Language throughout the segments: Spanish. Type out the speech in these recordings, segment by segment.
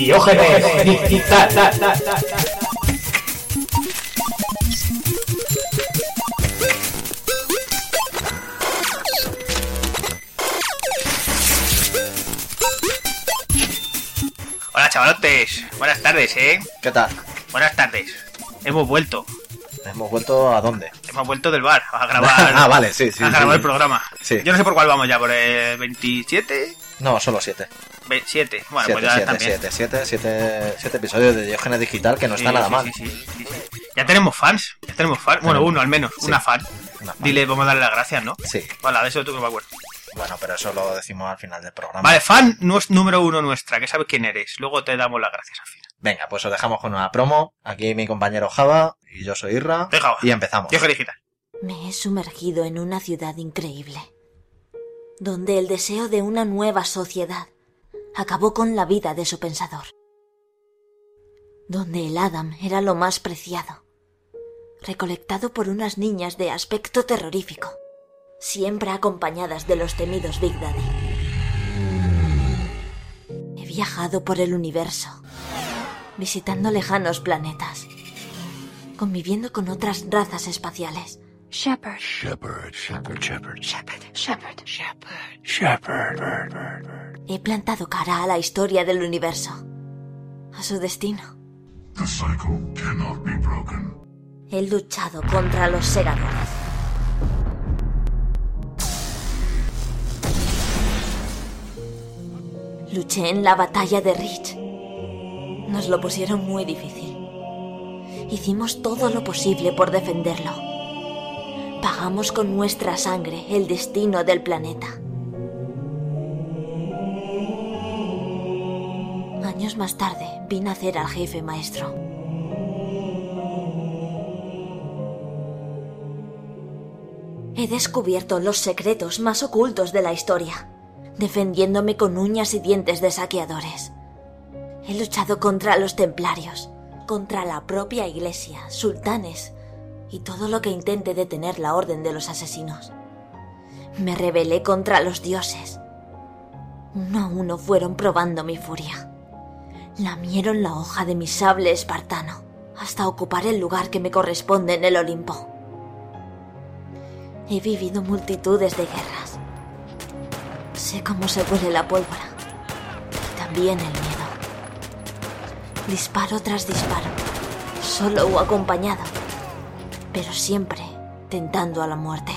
Diógenes Digital. Hola chavalotes, buenas tardes, ¿eh? ¿Qué tal? Buenas tardes, hemos vuelto. ¿Hemos vuelto a dónde? Hemos vuelto del bar a grabar. ah, vale, sí, sí. A grabar el programa. Sí. Yo no sé por cuál vamos ya, por el 27. No, solo 7. 7. Bueno, pues siete, pues ya siete, también. 7 siete, episodios de Diógenes Digital que no está nada mal. Ya tenemos fans, ya tenemos fans. Bueno, uno al menos, una fan. Dile, vamos a darle las gracias, ¿no? Sí. Bueno, de eso tú que me acuerdo. Bueno, pero eso lo decimos al final del programa. Vale, fan no número uno nuestra, que sabes quién eres. Luego te damos las gracias al final. Venga, pues os dejamos con una promo. Aquí mi compañero Java y yo soy Irra. Venga, y empezamos. Diógenes Digital. Me he sumergido en una ciudad increíble, donde el deseo de una nueva sociedad acabó con la vida de su pensador, donde el Adam era lo más preciado, recolectado por unas niñas de aspecto terrorífico, siempre acompañadas de los temidos Big Daddy. He viajado por el universo, visitando lejanos planetas, conviviendo con otras razas espaciales, Shepherd. Shepherd, shepherd, shepherd, Shepherd. Shepherd. Shepherd. shepherd. He plantado cara a la historia del universo, a su destino. The cycle cannot be broken. He luchado contra los segadores. Luché en la batalla de Rich. Nos lo pusieron muy difícil. Hicimos todo lo posible por defenderlo. Pagamos con nuestra sangre el destino del planeta. Años más tarde vi nacer al jefe maestro. He descubierto los secretos más ocultos de la historia, defendiéndome con uñas y dientes de saqueadores. He luchado contra los templarios, contra la propia iglesia, sultanes y todo lo que intente detener la orden de los asesinos. Me rebelé contra los dioses. Uno a uno fueron probando mi furia. Lamieron la hoja de mi sable espartano hasta ocupar el lugar que me corresponde en el Olimpo. He vivido multitudes de guerras. Sé cómo se huele la pólvora. y También el miedo. Disparo tras disparo, solo o acompañado, pero siempre tentando a la muerte.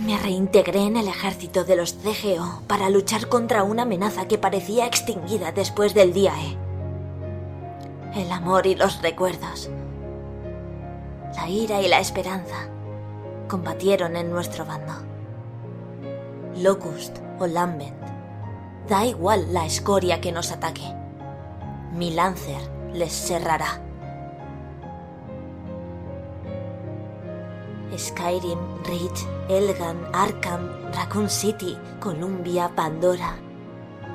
Me reintegré en el ejército de los CGO para luchar contra una amenaza que parecía extinguida después del día E. El amor y los recuerdos, la ira y la esperanza combatieron en nuestro bando. Locust o Lambent, da igual la escoria que nos ataque. Mi Lancer les cerrará. Skyrim, Reach, Elgan, Arkham, Raccoon City, Columbia, Pandora,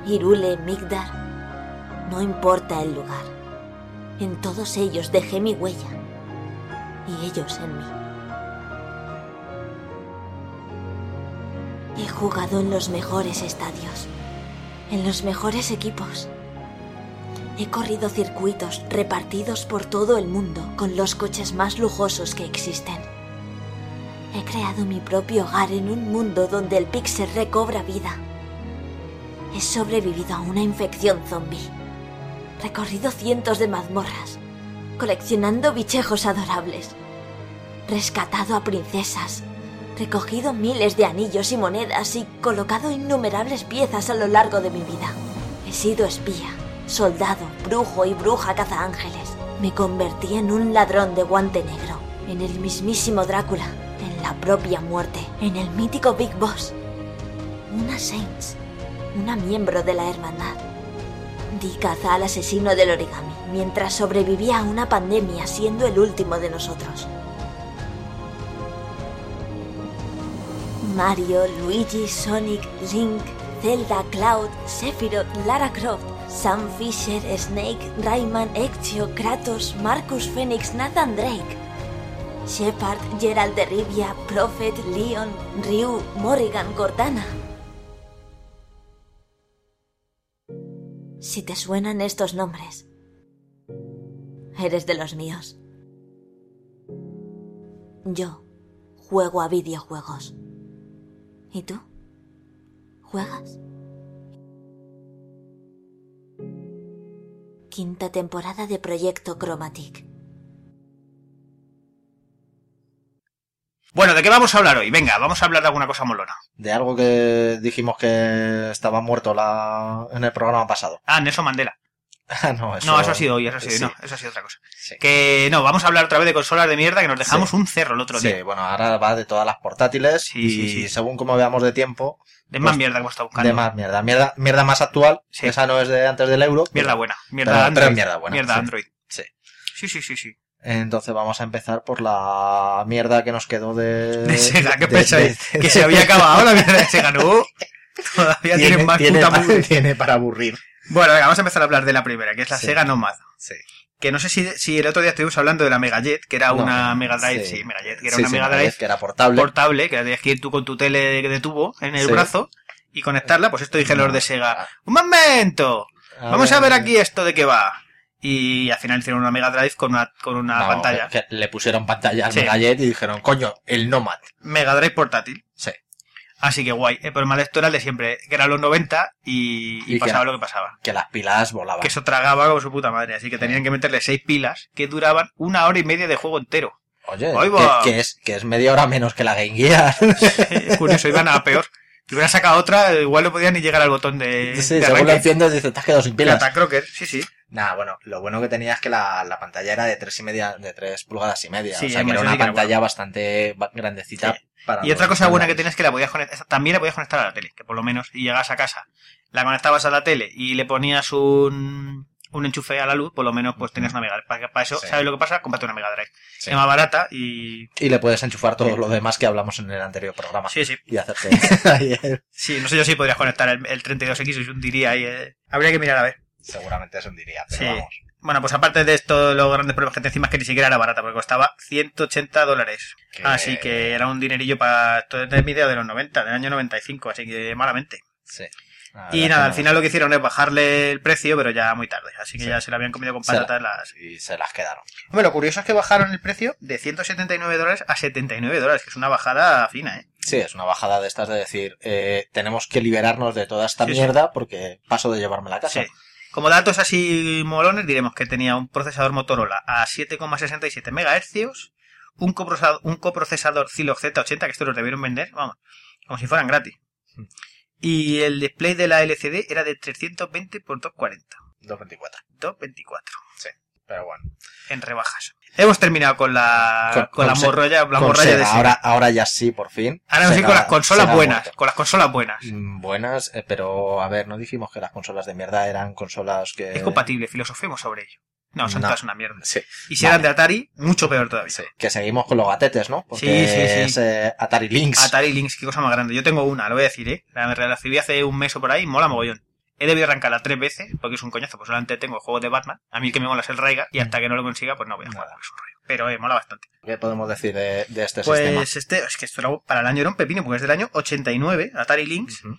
Irule, Migdar. No importa el lugar. En todos ellos dejé mi huella. Y ellos en mí. He jugado en los mejores estadios. En los mejores equipos. He corrido circuitos repartidos por todo el mundo con los coches más lujosos que existen. He creado mi propio hogar en un mundo donde el pixel recobra vida. He sobrevivido a una infección zombie. Recorrido cientos de mazmorras, coleccionando bichejos adorables. Rescatado a princesas. Recogido miles de anillos y monedas y colocado innumerables piezas a lo largo de mi vida. He sido espía, soldado, brujo y bruja cazaángeles. Me convertí en un ladrón de guante negro, en el mismísimo Drácula, la propia muerte, en el mítico Big Boss. Una Saints, una miembro de la hermandad. Di caza al asesino del origami mientras sobrevivía a una pandemia siendo el último de nosotros. Mario, Luigi, Sonic, Link, Zelda, Cloud, Sephiroth, Lara Croft, Sam Fisher, Snake, Rayman, Ezio, Kratos, Marcus Phoenix, Nathan Drake. Shepard, Gerald de Rivia, Prophet, Leon, Ryu, Morrigan, Cortana. Si te suenan estos nombres, eres de los míos. Yo juego a videojuegos. ¿Y tú? ¿Juegas? Quinta temporada de Proyecto Chromatic. Bueno, ¿de qué vamos a hablar hoy? Venga, vamos a hablar de alguna cosa molona. De algo que dijimos que estaba muerto la... en el programa pasado. Ah, Nelson Mandela. Ah, no, eso... No, eso ha sido hoy, eso ha sido sí, No, eso ha sido otra cosa. sí. Que no, vamos a hablar otra vez de consolas de mierda que nos dejamos un cerro el otro Sí, día. bueno, ahora va de todas las portátiles Sí, y sí, sí. según como veamos de tiempo, De más pues, mierda que hemos estado buscando. de más mierda. Mierda, mierda más actual, Sí. esa no es de antes del euro. Mierda pero- buena. Mierda pero- Android. pero mierda buena, Mierda sí. Android. Sí. Sí, sí, sí, sí. Entonces vamos a empezar por la mierda que nos quedó de... De Sega, ¿qué de- pensáis? de- Que se había acabado la mierda de Sega, ¿no? Todavía tienen más tiene, puta pa- mugre. tiene para aburrir. Bueno, venga, vamos a empezar a hablar de la primera, que es la Sí. Sega Nomad. Sí. Que no sé si, si el otro día estuvimos hablando de la Mega Jet, que era No, una Mega Drive, sí. sí, Mega Jet, que era Sí, una Mega Drive que era portable. portable, que la tenías que ir tú con tu tele de, de tubo en el brazo y conectarla, pues esto dijeron los de Sega. ¡Un momento! A Vamos a ver aquí esto de qué va. Y al final hicieron una Mega Drive con una, con una No, pantalla. que le pusieron pantalla al Sí. Megajet y dijeron, coño, el Nomad. Mega Drive portátil. Sí. Así que guay. El problema de esto era el de siempre, que eran los 90 y, y Y que pasaba lo que pasaba. Que las pilas volaban. Que eso tragaba como su puta madre. Así que tenían que meterle seis pilas que duraban una hora y media de juego entero. Oye, que, es, que es media hora menos que la Game Gear. Es curioso, iban a peor. Si hubieran sacado otra, igual no podían ni llegar al botón de, sí, de según lo enciendes dices, te has quedado sin pilas. Crocker, sí, sí. Nah, bueno, lo bueno que tenía es que la, la pantalla era de tres y media, de tres pulgadas y media. Sí, o sea, que era una era pantalla bastante ba- grandecita. Sí. para Y otra cosa buena que tenías es que la podías conectar, también la podías conectar a la tele, que por lo menos, y llegabas a casa, la conectabas a la tele y le ponías un, un enchufe a la luz, por lo menos pues tenías una Mega. Para, para eso, Sí. ¿sabes lo que pasa? Cómprate una Mega Drive. Sí. Es más barata y... Y le puedes enchufar todo Sí. lo demás que hablamos en el anterior programa. Sí, sí. Y hacerte Sí, no sé yo si podrías conectar el, el 32X, yo diría ahí. eh. Habría que mirar a ver. Seguramente eso diría, pero Sí. vamos. Bueno, pues aparte de esto, los grandes problemas que te encima es que ni siquiera era barata, porque costaba 180 dólares. Que- Así que era un dinerillo para esto es mi idea de los 90, del año 95, así que malamente. Sí. La Y nada, al final lo que hicieron es bajarle el precio, pero ya muy tarde. Así que Sí. ya se lo habían comido con Se la- patatas las... Y se las quedaron. Hombre, lo curioso es que bajaron el precio de 179 dólares a 79 dólares, que es una bajada fina, ¿eh? Sí, es una bajada de estas de decir, eh, tenemos que liberarnos de toda esta Sí, sí. mierda porque paso de llevarme la casa. Sí. Como datos así molones, diremos que tenía un procesador Motorola a 7,67 MHz, un coprocesador, un coprocesador Zilog Z80, que estos los debieron vender, vamos, como si fueran gratis. Hmm. Y el display de la LCD era de 320 x 240. 224. 224. Pero bueno. En rebajas. Hemos terminado con la, con, Con- la con la Con morralla Sega, de ahora, ahora ya sí, por fin. Ahora sí con las consolas buenas, con las consolas buenas. Mm, Buenas, eh, pero a ver, no dijimos que las consolas de mierda eran consolas que... Es compatible, filosofemos sobre ello. No, son No. todas una mierda. Sí, Y si Vale. eran de Atari, mucho peor todavía. sí. Que seguimos con los gatetes, ¿no? Porque Sí, sí, sí. es eh, Atari Lynx. Atari Lynx, qué cosa más grande. Yo tengo una, lo voy a decir, ¿eh? La recibí hace un mes o por ahí, mola mogollón. He debido arrancarla tres veces, porque es un coñazo, pues solamente tengo el juego de Batman. A mí el que me mola es el Raiga, y hasta que no lo consiga, pues no voy a jugar, es un rollo. Pero, eh, mola bastante. ¿Qué podemos decir de, de este sistema? Pues este, es que esto era, para el año era un pepino, porque es del año 89, Atari Lynx. Ujú.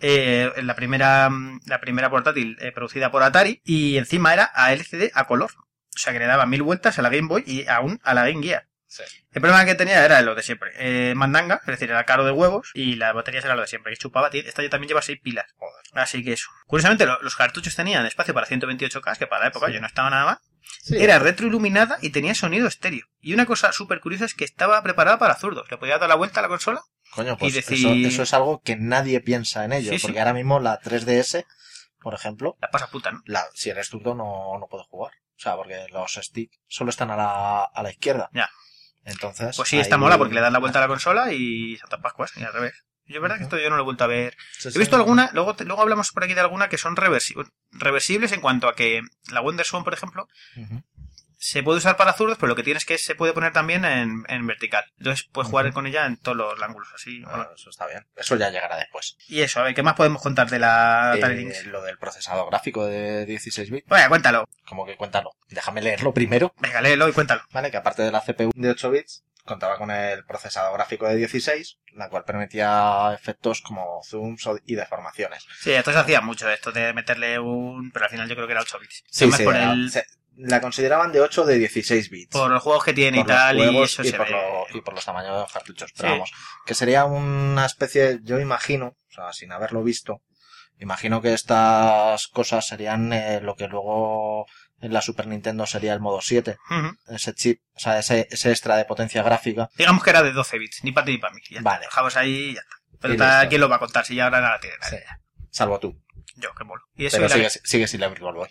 eh, la primera la primera portátil eh, producida por Atari y encima era a LCD a color. O sea que le daba mil vueltas a la Game Boy y aún a la Game Gear. Sí. El problema que tenía era lo de siempre. Eh, mandanga, es decir, era caro de huevos y las baterías era lo de siempre. Que chupaba, esta ya también lleva 6 pilas. Así que eso. Curiosamente, lo- los cartuchos tenían espacio para 128K, que para la época Sí. yo no estaba nada mal. Sí. Era retroiluminada y tenía sonido estéreo. Y una cosa súper curiosa es que estaba preparada para zurdos. Le podía dar la vuelta a la consola. Coño, pues y decir- eso, eso es algo que nadie piensa en ello. Sí, sí. porque ahora mismo la 3DS, por ejemplo, La pasa puta, ¿no? la, si eres zurdo no, no puedes jugar. O sea, porque los sticks solo están a la, a la izquierda. Ya. Entonces. Pues sí, está mola porque le das la vuelta a la consola y Santa Pascuas, y al revés. Yo verdad que esto yo no lo he vuelto a ver. Sí, He sí. visto alguna, luego, luego hablamos por aquí de alguna que son reversi- reversibles en cuanto a que la WonderSwan, por ejemplo. Se puede usar para zurdos, pero lo que tienes es que se puede poner también en, en vertical. Entonces puedes jugar con ella en todos los ángulos, así. Bueno, mola. eso está bien. Eso ya llegará después. Y eso, a ver, ¿qué más podemos contar de la Eh, lo del procesador gráfico de 16 bits. Bueno, cuéntalo. Como que cuéntalo. Déjame leerlo primero. Venga, léelo y cuéntalo. ¿vale? Que aparte de la CPU de 8 bits, contaba con el procesador gráfico de 16, la cual permitía efectos como zooms y deformaciones. Sí, entonces hacía mucho esto de meterle un... Pero al final yo creo que era 8 bits. Sí, sí, por, era- el- se- la consideraban de 8 o de 16 bits. por los juegos que tiene y por tal, y eso y se por ve. lo- y por los tamaños de los cartuchos. Pero Sí. vamos, que sería una especie, yo imagino, o sea, sin haberlo visto, imagino que estas cosas serían eh, lo que luego en la Super Nintendo sería el modo 7. Ujú. Ese chip, o sea, ese, ese extra de potencia gráfica. Digamos que era de 12 bits, ni para ti ni para mí. Ya. Vale. Dejamos ahí y ya está. Pero está-. ¿quién lo va a contar si ya ahora nada tiene nadie? Sí. Salvo tú. Yo, que molo. Y eso Pero y la- sigue, sigue sin la Virtual Boy.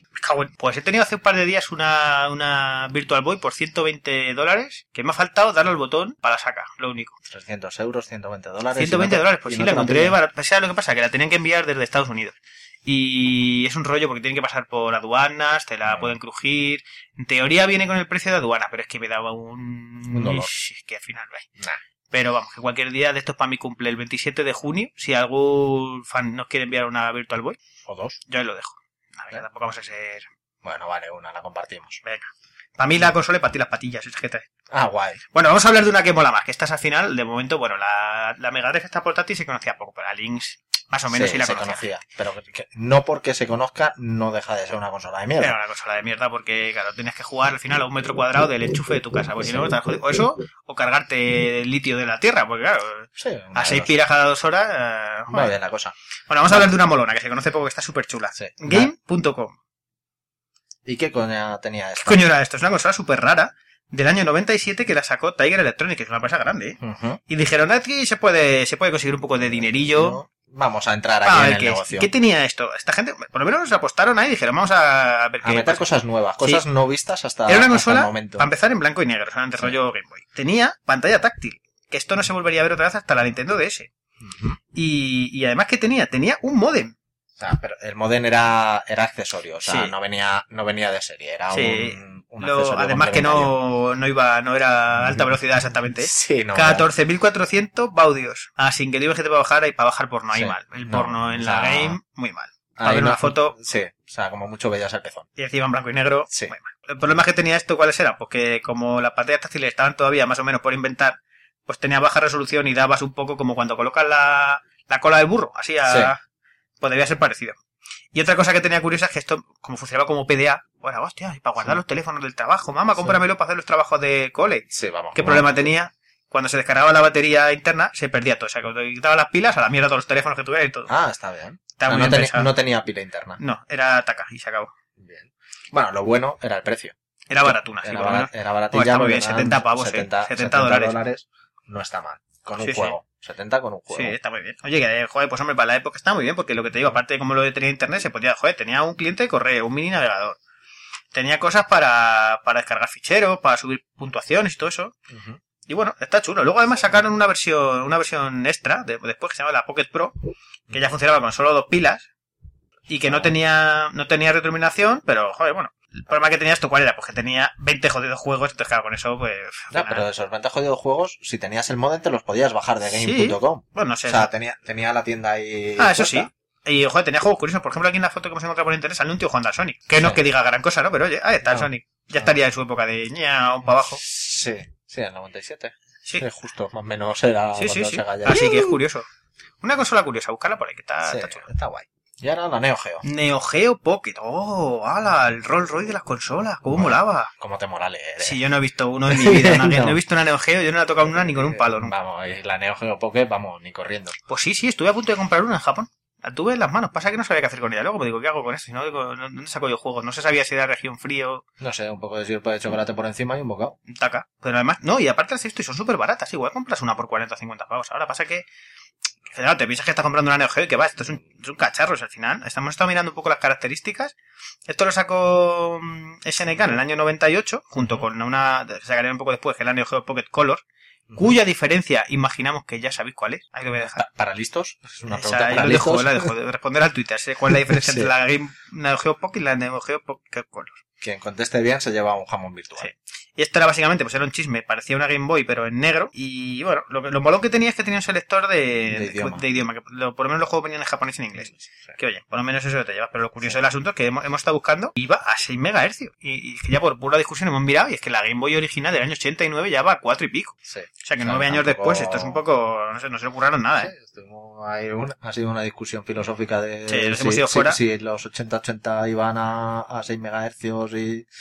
Pues he tenido hace un par de días una, una Virtual Boy por 120 dólares que me ha faltado darle al botón para la saca, lo único. 300 euros, 120 dólares. 120 y no dólares, pues sí, no la encontré barata. Pues, ¿sabes lo que pasa? Que la tenían que enviar desde Estados Unidos. Y es un rollo porque tienen que pasar por aduanas, te la pueden crujir. En teoría viene con el precio de aduana, pero es que me daba un... Un dolor. Es que al final. Nah. Pero vamos, que cualquier día de estos para mi cumple, el 27 de junio, si algún fan nos quiere enviar una Virtual Boy, O dos. yo ahí lo dejo. A ver, tampoco vamos a ser... Bueno, vale, una, la compartimos. Venga. Para mí la consola y para ti las patillas, es que te- Ah, guay. Bueno, vamos a hablar de una que mola más, que estás al final, de momento, bueno, la, la Mega Drive esta portátil se conocía poco, pero la Lynx más o menos sí, la se conocía. Pero que- no porque se conozca, no deja de ser una consola de mierda. Era una consola de mierda porque, claro, tienes que jugar al final a un metro cuadrado del enchufe de tu casa, porque si no, estás jodido. O eso, o cargarte el litio de la tierra, porque claro, Sí, a seis piras cada dos horas... Va joder. bien la cosa. Bueno, vamos a hablar de una molona que se conoce poco, que está súper chula. Sí. Game.com. ¿Y qué coña tenía ¿Qué esto? coño era esto? Es una consola súper rara del año 97 que la sacó Tiger Electronics, que es una empresa grande, ¿eh? Y dijeron, aquí se puede, se puede conseguir un poco de dinerillo. No, Vamos a entrar Ah, aquí a en el qué, negocio. ¿Qué tenía esto? Esta gente, por lo menos nos apostaron ahí y dijeron, vamos a ver A qué. meter pues, cosas nuevas, cosas no vistas hasta, Era una consola, el momento. para empezar, en blanco y negro, solamente Sí. rollo Game Boy. Tenía pantalla táctil, que esto no se volvería a ver otra vez hasta la Nintendo DS. Y, y además que tenía, tenía un modem. O sea, pero el modem era, era accesorio, o sea, Sí. no venía, no venía de serie, era Sí. un, un Lo- además que no, no iba, no era alta velocidad exactamente. ¿eh? Sí, no. era- 14.400 baudios. Ah, sin que digas que te para bajar y para bajar porno ahí Sí. mal. El No, porno en o la game, muy mal. Para ver una foto, Sí, o sea, como mucho veías el pezón. y encima en blanco y negro, Sí. muy mal. El problema que tenía esto, ¿cuáles eran? Pues que como las pantallas táctiles estaban todavía más o menos por inventar, pues tenía baja resolución y dabas un poco como cuando colocas la, la cola del burro, así a... Pues debía ser parecido. Y otra cosa que tenía curiosa es que esto, como funcionaba como PDA, bueno, hostia, y para guardar Sí. los teléfonos del trabajo, mamá, cómpramelo para hacer los trabajos de cole. Sí, vamos. ¿Qué problema tenía? Cuando se descargaba la batería interna, se perdía todo. O sea, cuando quitaba las pilas, a la mierda todos los teléfonos que tuviera y todo. Ah, está bien. Muy no, bien tenía, no tenía pila interna. No, era taca y se acabó. Bien. Bueno, lo bueno era el precio. Era baratuna, sí, era, barat- era baratilla. Bueno, está muy bien, eran 70 pavos, eh, 70, 70 dólares. No está mal. Con un Sí, sí. juego. 70 con un juego. Sí, está muy bien. Oye, que, joder, pues hombre, para la época está muy bien, porque lo que te digo, aparte de como lo tenía internet, se podía, joder, tenía un cliente de correo, un mini navegador. Tenía cosas para, para descargar ficheros, para subir puntuaciones y todo eso. Y bueno, está chulo. Luego además sacaron una versión, una versión extra, de- después que se llama la Pocket Pro, que ya funcionaba con solo dos pilas, y que no tenía, no tenía retroiluminación, pero joder, bueno. El problema que tenía esto, ¿cuál era? Pues que tenía 20 jodidos juegos, entonces claro, con eso, pues... Nada. pero de esos 20 jodidos juegos, si tenías el modem, te los podías bajar de Sí. game.com. Bueno, no sé. O sea, tenía, tenía la tienda ahí. Ah, eso sí. Y, joder, tenía juegos curiosos. Por ejemplo, aquí en la foto que hemos encontrado por internet sale un tío jugando al Sonic. Que no es que diga gran cosa, ¿no? Pero oye, ahí está el No. Sonic. Ya estaría en su época de ña, un para abajo. Sí, sí, el 97. Sí, Sí, justo, más o menos era sí, sí. cuando sí. Sega ya- Así que es curioso. Una consola curiosa, buscarla por ahí, que está, Sí, está chula. está guay. Y ahora la Neo Geo. Neo Geo Pocket. Oh, ala, el Rolls Royce de las consolas. ¿Cómo molaba? ¿Cómo te mola leer? eh? Si yo no he visto uno en mi vida. una- No. No he visto una Neo Geo, yo no la he tocado una ni con un palo. nunca. Vamos, y la Neo Geo Pocket, vamos, ni corriendo. Pues sí, sí, estuve a punto de comprar una en Japón. La tuve en las manos. Pasa que no sabía qué hacer con ella. Luego me digo, ¿qué hago con esto? Si no, digo, ¿no- ¿dónde saco yo juegos? No se sabía si era región frío No sé, un poco de sirope de chocolate por encima y un bocado. taca. Pero además, no, y aparte las he visto y son súper baratas. Igual compras una por 40 o 50 pavos. Ahora pasa que, claro, te piensas que estás comprando una Neo Geo y que va, esto es un, es un cacharro es al final. Estamos estado mirando un poco las características. Esto lo sacó mm, SNK en el año 98, junto con una, sacaría un poco después, que es la Neo Geo Pocket Color. Cuya diferencia imaginamos que ya sabéis cuál es. Ahí lo voy a dejar. Pa- ¿Para listos? Es una Esa, pregunta ahí para dejo, la dejo de responder al Twitter. ¿Cuál es la diferencia Sí. entre la Game Neo Geo Pocket y la Neo Geo Pocket Color? Quien conteste bien se lleva un jamón virtual. Sí. Y esto era básicamente, pues era un chisme, parecía una Game Boy, pero en negro. Y bueno, lo, lo molón que tenía es que tenía un selector de, idioma. de idioma, que lo- por lo menos los juegos venían en japonés y en inglés. Sí. Que oye, por lo menos eso te llevas. Pero lo curioso del asunto es que hemos, hemos estado buscando y iba a 6 MHz. Y, y que ya por pura discusión hemos mirado y es que la Game Boy original del año 89 ya va a 4 y pico. Sí. O sea que O sea, años tampoco- después esto es un poco... No sé, no se le ocurraron nada, ¿eh? Ahí una- ha sido una discusión filosófica de Sí, nos si, hemos ido si- fuera. si los 80-80 iban a, a 6 MHz y, Y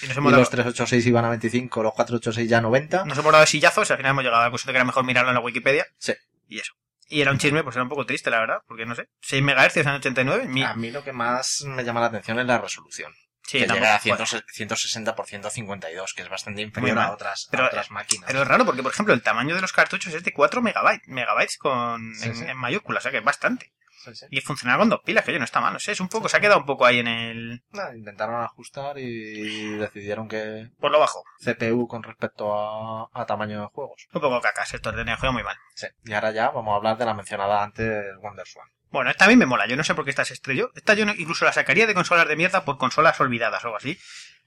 nos y hemos, los 386 iban a 25, los 486 ya a 90. nos hemos dado sillazos y al final hemos llegado a la conclusión de que era mejor mirarlo en la Wikipedia. Sí. Y eso. Y era un chisme, pues era un poco triste, la verdad, porque no sé. 6 MHz en 89, mi- A mí lo que más me llama la atención es la resolución. Sí, que llega a bueno. 100 160 por 152, que es bastante inferior a otras, Pero- a otras máquinas. Pero es raro porque, por ejemplo, el tamaño de los cartuchos es de 4 megabytes, megabytes con, Sí, en, sí. en mayúsculas, o sea que es bastante. Sí. Y funcionaba con dos pilas, que oye, no está mal, no sé, es un poco, se ha quedado un poco ahí en el... Intentaron ajustar y decidieron que por lo bajo. CPU con respecto a, a tamaño de juegos. Un poco cacas, esto de Geo muy mal. Sí. Y ahora ya vamos a hablar de la mencionada antes WonderSwan. Bueno, esta a mí me mola, yo no sé por qué esta se estrelló. Esta yo incluso la sacaría de consolas de mierda por consolas olvidadas o algo así.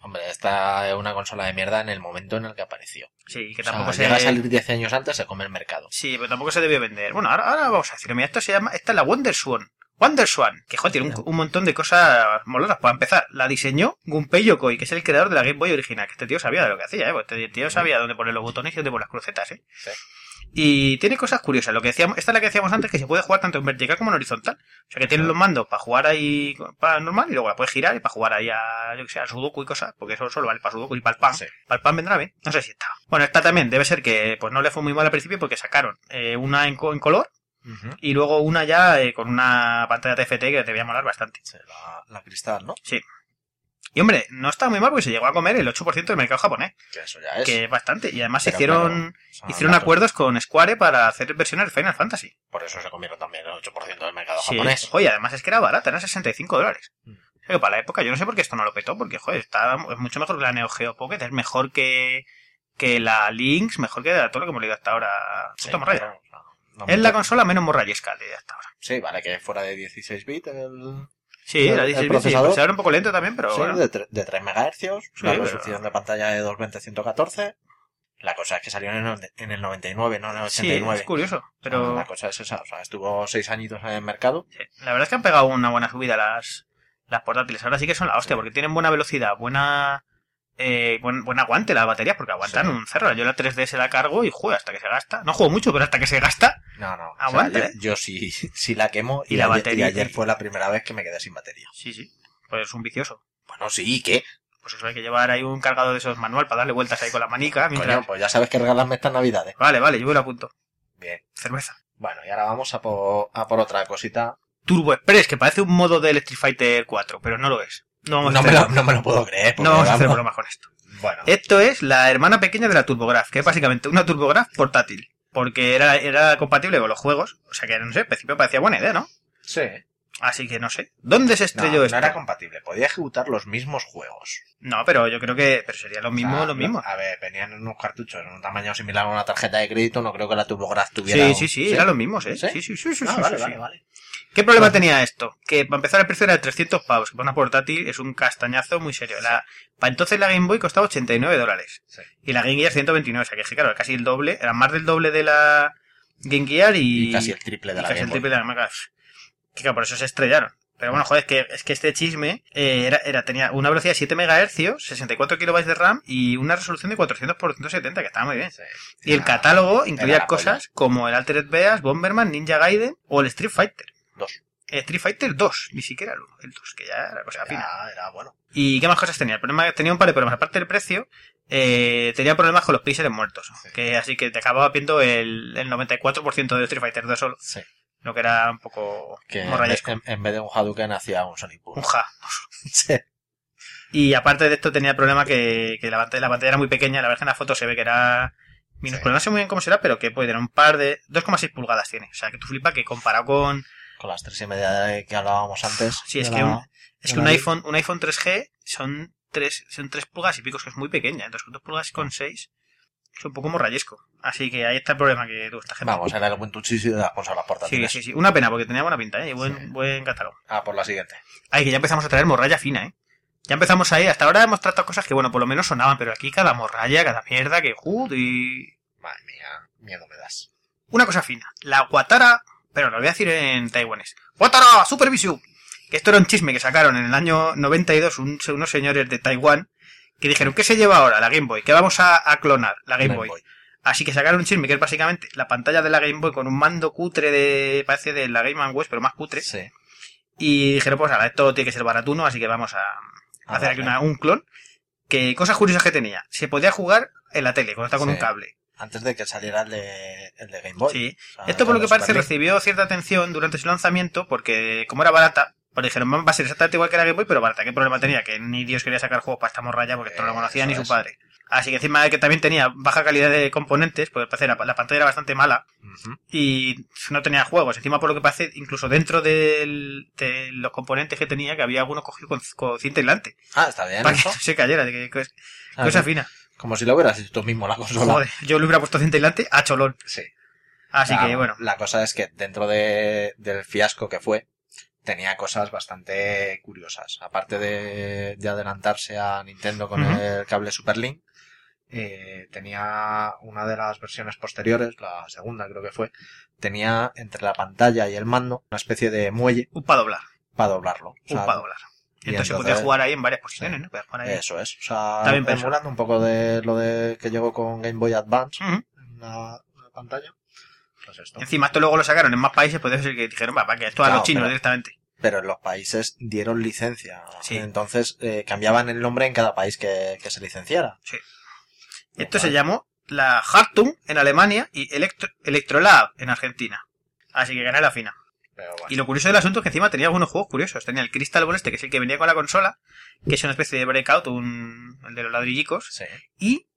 Hombre, esta es una consola de mierda en el momento en el que apareció. Sí, que O sea, tampoco llega a se... salir 10 años antes, se come el mercado. Sí, pero tampoco se debió vender. Bueno, ahora, ahora vamos a decir, mira, esto se llama, esta es la Wonder Swan. Wonder Swan, que joder, tiene un, un montón de cosas molonas. Para empezar, la diseñó Gunpei Yokoi, que es el creador de la Game Boy original. Que este tío sabía de lo que hacía, ¿eh? Pues Este tío sabía dónde poner los botones y dónde poner las crucetas, ¿eh? Sí. Y tiene cosas curiosas. Lo que decíamos, esta es la que decíamos antes, que se puede jugar tanto en vertical como en horizontal. O sea, que tiene los mandos para jugar ahí para normal y luego la puedes girar y para jugar ahí a, yo que sé, a Sudoku y cosas, porque eso solo vale para Sudoku y para el pan. Sí. Para el pan vendrá bien. No sé si está. Bueno, esta también debe ser que pues no le fue muy mal al principio porque sacaron eh, una en, co- en color y luego una ya eh, con una pantalla TFT que te voy a molar bastante. Sí, la, la cristal, ¿no? Y hombre, no está muy mal porque se llegó a comer el 8% del mercado japonés, Que eso ya es. que es bastante. Y además Pero hicieron, claro, hicieron datos. acuerdos con Square para hacer versiones de Final Fantasy. Por eso se comieron también el 8% del mercado Sí. japonés. Oye, además es que era barata, eran 65 dólares. Mm. O sea que para la época, yo no sé por qué esto no lo petó, porque joder, está es mucho mejor que la Neo Geo Pocket, es mejor que, que la Lynx, mejor que todo lo que hemos leído hasta ahora. Sí, pero, no, no es la consola menos morrayesca de hasta ahora. Sí, vale, que fuera de 16 bits el... Sí, El- la el 16 bits, sí, procesador. pues era un poco lento también, pero sí, bueno. de, de 3 MHz, Sí, la pero- resolución de pantalla de 220-114. La cosa es que salió en el, en el 99, no en el Sí, 89. es curioso, pero La cosa es esa, o sea, estuvo 6 añitos en el mercado. sí, la verdad es que han pegado una buena subida las, las portátiles. Ahora sí que son la hostia, porque tienen buena velocidad, buena eh, buen, buen aguante las baterías, porque aguantan Sí. un cerro. Yo la 3DS la cargo y juego hasta que se gasta. No juego mucho, pero hasta que se gasta. No, no. o sea, Aguanta, yo, ¿eh? yo sí, sí la quemo y, Y la ayer, batería- y ayer fue la primera vez que me quedé sin batería. Sí, sí. Pues es un vicioso. Bueno, sí, ¿y qué? Pues eso hay que llevar ahí un cargador de esos manual para darle vueltas ahí con la manica. Mientras... Coño, pues ya sabes que regalarme estas navidades. Vale, vale, yo me lo apunto. Bien. Cerveza. Bueno, y ahora vamos a por, a por otra cosita. Turbo Express, que parece un modo del Street Fighter 4, pero no lo es. No vamos, No a, me, lo, no me lo puedo creer. no vamos a hacer bromas con esto. Bueno, Esto es la hermana pequeña de la TurboGrafx, que es básicamente una TurboGrafx portátil. Porque era, era compatible con los juegos. O sea que, no sé, al principio parecía buena idea, ¿no? sí. Así que no sé. ¿Dónde se No, estrelló no esto? era compatible. Podía ejecutar los mismos juegos. No, pero yo creo que pero sería lo mismo, O sea, lo mismo. A ver, venían en unos cartuchos en un tamaño similar a una tarjeta de crédito. No creo que la TurboGrafx tuviera. Sí, un- sí, sí, eran los mismos, ¿eh? ¿Sí? Sí, sí, sí, sí. Ah, sí, vale, sí, vale, sí. vale. ¿Qué problema tenía esto? Que para empezar el precio era de 300 pavos, que para una portátil es un castañazo muy serio. La, para entonces la Game Boy costaba 89 dólares. Sí. Y la Game Gear 129, o sea que sí, claro, casi el doble, era más del doble de la Game Gear y, Y casi el triple de la casi Game el Boy. triple de la Mega. Que claro, por eso se estrellaron. Pero bueno, joder, es que, es que este chisme eh, era, era, tenía una velocidad de 7 MHz, 64 KB de RAM y una resolución de 400 x 170, que estaba muy bien. Sí. Y el catálogo incluía cosas como el Altered Beast, Bomberman, Ninja Gaiden o el Street Fighter. El Street Fighter 2, ni siquiera el 1, el 2, que ya era cosa fina. Era, bueno. ¿Y qué más cosas tenía? El problema tenía un par de problemas. Aparte del precio, eh, tenía problemas con los píxeles muertos. Sí. Que así que te acababa viendo el, el 94% de Street Fighter 2 solo. Sí. Lo que era un poco Que en, en- vez de un Hadouken hacía un Sonic Boom. Un ja. Sí. Y aparte de esto tenía el problema que, que la, pantalla, la pantalla era muy pequeña. La verdad que en la foto se ve que era minúscula. Sí. No sé muy bien cómo será, pero que puede tener un par de... 2,6 pulgadas tiene. O sea, que tú flipas que comparado con... Con las tres y media que hablábamos antes. Sí, es que la- un, es que un iPhone, un iPhone 3G son 3, son 3 pulgadas y pico, que es muy pequeña. Entonces, 2 pulgadas con 6. Es un poco morrayesco. Así que ahí está el problema que tuvo esta gente. Vamos, era el buen tuchis de las consolas Sí, portátiles. sí, sí. Una pena, porque tenía buena pinta, ¿eh? Y buen, Sí. buen catálogo. Ah, por la siguiente. Ay, que ya empezamos a traer morralla fina, ¿eh? Ya empezamos ahí. Hasta ahora hemos tratado cosas que, bueno, por lo menos sonaban, pero aquí cada morralla, cada mierda, que joder. y- Madre mía, miedo me das. Una cosa fina. La Watara, pero lo voy a decir en taiwanés. Watara Supervision. Que esto era un chisme que sacaron en el año 92 un- unos señores de Taiwán que dijeron, ¿qué se lleva ahora? La Game Boy. ¿Qué vamos a, a clonar? La Game, Boy. Así que sacaron un chisme que es básicamente la pantalla de la Game Boy con un mando cutre de, parece de la Game Watch, pero más cutre. Sí. Y dijeron, pues ahora, esto tiene que ser baratuno, así que vamos a, Ah, hacer aquí una- un clon. Que cosas curiosas que tenía. Se podía jugar en la tele, conectado con Sí. un cable. Antes de que saliera el de, el de Game Boy. Sí. O sea, Esto por lo que parece recibió cierta atención durante su lanzamiento porque como era barata, pues dijeron, va a ser exactamente igual que la Game Boy, pero barata. ¿Qué problema tenía? Que ni Dios quería sacar juegos para esta morralla porque esto no lo Eh, conocía ni su padre. Así que encima de que también tenía baja calidad de componentes, pues parece la, la pantalla era bastante mala y no tenía juegos. Encima por lo que parece, incluso dentro del- de los componentes que tenía, que había algunos cogidos con, con cinta aislante. Ah, está bien. Para que no se cayera, de que- que- cosa fina. Como si lo hubieras hecho tú mismo la consola. Joder, yo le hubiera puesto cinta aislante a cholón. Sí. Así que bueno. La cosa es que dentro de, del fiasco que fue, tenía cosas bastante curiosas. Aparte de, de adelantarse a Nintendo con el cable Superlink, eh, tenía una de las versiones posteriores, la segunda creo que fue, tenía entre la pantalla y el mando una especie de muelle Un para doblar. para doblarlo. O sea, Un para doblar. Entonces se entonces- podía jugar ahí en varias posiciones, Sí. ¿no? Podías jugar ahí. Eso es. O sea, pensado. emulando un poco de lo de que llegó con Game Boy Advance Ujú. en la, pantalla. Pues esto. Encima esto luego lo sacaron en más países, puede ser que dijeron, va, para que esto a Claro, los chinos pero- directamente. pero en los países dieron licencia. Sí. Entonces eh, cambiaban el nombre en cada país que, que se licenciara. Esto se llamó la Hartung en Alemania y Electro, Electrolab en Argentina. Así que gané la fina. Pero bueno. Y lo curioso del asunto es que encima tenía algunos juegos curiosos. Tenía el Crystal Ball este, que es el que venía con la consola, que es una especie de breakout, un, el de los ladrillicos. Sí, Y,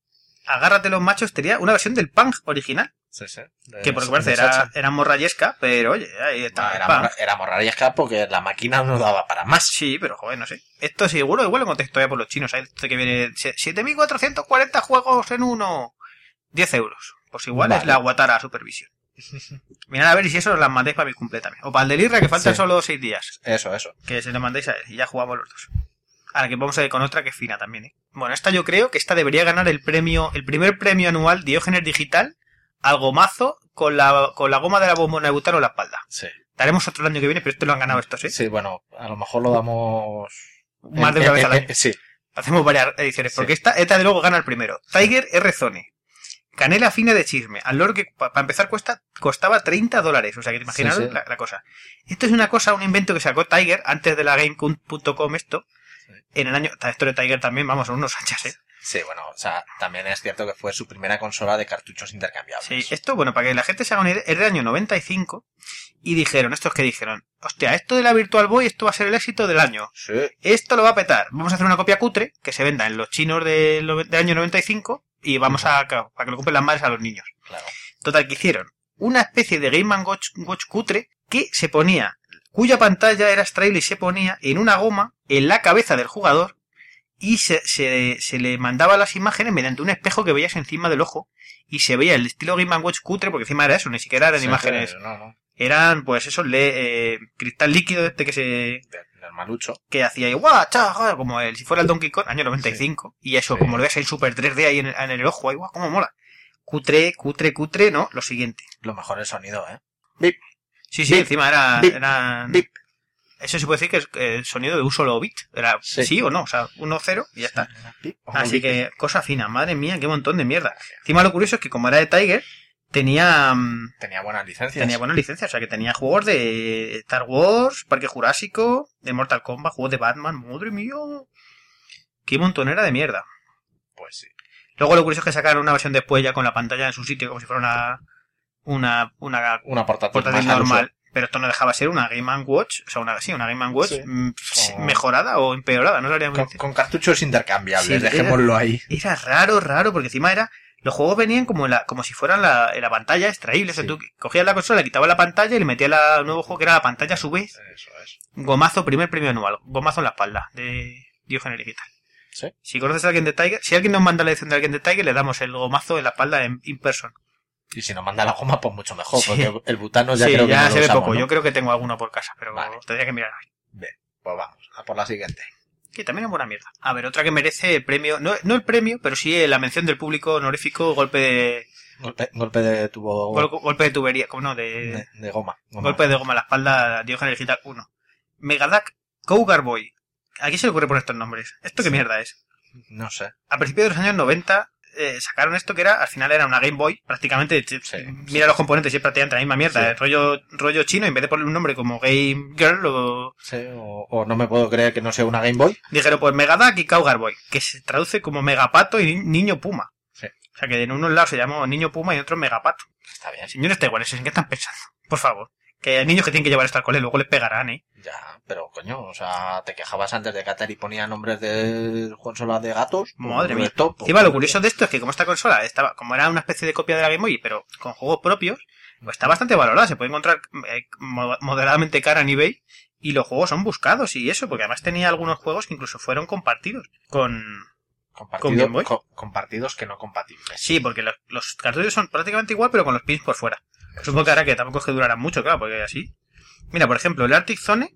agárrate los machos, tenía una versión del Pang original, sí, sí. De- que por lo que parece era, era morrayesca, pero oye, ahí está. No, el era, era morrariesca porque la máquina no daba para más. Sí, pero joder, no sé. Esto seguro igual lo contesto ya por los chinos. ¿sabes? Esto que viene se- 7.440 juegos en uno. 10 euros. Pues igual es la Watara Supervision. Mirad a ver si eso os las mandéis para mi cumple también. O para el del Irra, que faltan Sí. solo 6 días. Eso, eso. Que se lo mandéis a él. Y ya jugamos los dos. Ahora que vamos a ir con otra que es fina también, ¿eh? Bueno, esta yo creo que esta debería ganar el premio, el primer premio anual Diógenes Digital al gomazo con la, con la goma de la bombona de butano en la espalda. Sí. Daremos otro el año que viene, pero este lo han ganado estos, ¿eh? Sí, bueno, a lo mejor lo damos. Más de una vez al año. Sí, Hacemos varias ediciones, Sí. porque esta, esta de luego gana el primero. Tiger R-Zone. Canela fina de chisme. Al loro que para empezar cuesta, costaba 30 dólares. O sea que te imaginas Sí, sí. La, la cosa. Esto es una cosa, un invento que sacó Tiger antes de la Game.com esto. Sí. En el año, esto de Tiger también, vamos, son unos anchas, eh. Sí, bueno, o sea, también es cierto que fue su primera consola de cartuchos intercambiables. Sí, esto, bueno, para que la gente se haga una idea, es del año 95. Y dijeron, estos que dijeron, hostia, esto de la Virtual Boy, esto va a ser el éxito del año. Sí, Esto lo va a petar. Vamos a hacer una copia cutre que se venda en los chinos del, del año 95 y vamos a, para que lo compren las madres a los niños. claro. Total, que hicieron una especie de Game Watch, Watch cutre que se ponía, cuya pantalla era extraíble y se ponía en una goma en la cabeza del jugador y se, se, se le mandaba las imágenes mediante un espejo que veías encima del ojo y se veía el estilo Game Watch cutre porque encima era eso, ni siquiera eran Sí, imágenes, sí, No, no. eran pues eso, le, eh, cristal líquido este que se, de- Del malucho. que hacía ahí, guau, cha, guau", como el, si fuera el Donkey Kong, año 95. Y eso, Sí. como lo ves en Super 3D ahí en el, en el ojo, ahí, guau, cómo mola. Cutre, cutre, cutre, no, lo siguiente. Lo mejor el sonido, ¿eh? Sí, sí, Bip, encima era, bip, era- bip. Eso se puede decir que es el sonido de un solo bit. Era sí, Sí. o no, o sea, uno, cero y ya está. Así que, cosa fina, madre mía, qué montón de mierda. Encima lo curioso es que como era de Tiger, tenía, mm, Tenía buenas licencias. tenía buenas licencias, o sea que tenía juegos de Star Wars, Parque Jurásico, de Mortal Kombat, juegos de Batman, madre mía. Qué montonera de mierda. Pues sí. Luego lo curioso es que sacaron una versión después ya con la pantalla en su sitio, como si fuera una, una, una Una portátil, normal. Pero esto no dejaba de ser una Game Watch, o sea, una, sí, una Game Watch Sí. mm, Con- mejorada o empeorada, no sabría muy Con, decir. con cartuchos intercambiables, Sí, dejémoslo ahí. Era raro, raro, porque encima era. Los juegos venían como, en la, como si fueran la, en la pantalla extraíble. O sea, tú cogías la consola, le quitabas la pantalla y le metías la- el nuevo juego que era la pantalla a su vez. Eso es. Gomazo, primer premio anual. Gomazo en la espalda de Diógenes Digital. Sí. Si conoces a alguien de Tiger, si alguien nos manda la edición de alguien de Tiger, le damos el gomazo en la espalda en in person. Y si nos manda la goma, pues mucho mejor, Sí. porque el butano ya sí, creo que ya no se ve poco. ¿no? Yo creo que tengo alguno por casa, pero Vale. tendría que mirar. Pues vamos, a por la siguiente. Que también es buena mierda. A ver, otra que merece el premio, no, no el premio, pero sí la mención del público honorífico, golpe de, Golpe, golpe de tubo gol- golpe de tubería, como no, de, de, de goma. goma. golpe de goma a la espalda, Diógenes Digital 1. Megaduck Cougar Boy. ¿A quién se le ocurre poner estos nombres? ¿Esto qué mierda es? No sé. A principios de los años 90 eh, sacaron esto que era, al final era una Game Boy, prácticamente, Sí. mira los componentes y es prácticamente la misma mierda, rollo, rollo chino, en vez de ponerle un nombre como Game Girl, o Sí, o, o no me puedo creer que no sea una Game Boy. dijeron pues Megaduck y Cougar Boy, que se traduce como Megapato y Ni- Niño Puma. O sea que en unos lados se llamó Niño Puma y en otros Megapato. Está bien. Señores taiwaneses, ¿en qué están pensando? Por favor. Que hay niños que tienen que llevar esto al cole, luego les pegarán, ¿eh? Ya, pero coño, o sea, te quejabas antes de que Atari ponía nombres de consolas de gatos. pues, Madre mía. esto, pues, Encima lo curioso de esto es que como esta consola estaba, como era una especie de copia de la Game Boy, pero con juegos propios, pues está bastante valorada. Se puede encontrar eh, mo- moderadamente cara en eBay y los juegos son buscados y eso, porque además tenía algunos juegos que incluso fueron compartidos con... compartido- ¿con Game Boy? co- compartidos que no compatibles. Sí, porque los, los cartuchos son prácticamente igual, pero con los pins por fuera. Supongo que ahora que tampoco es que durarán mucho, claro, porque así... Mira, por ejemplo, el Arctic Zone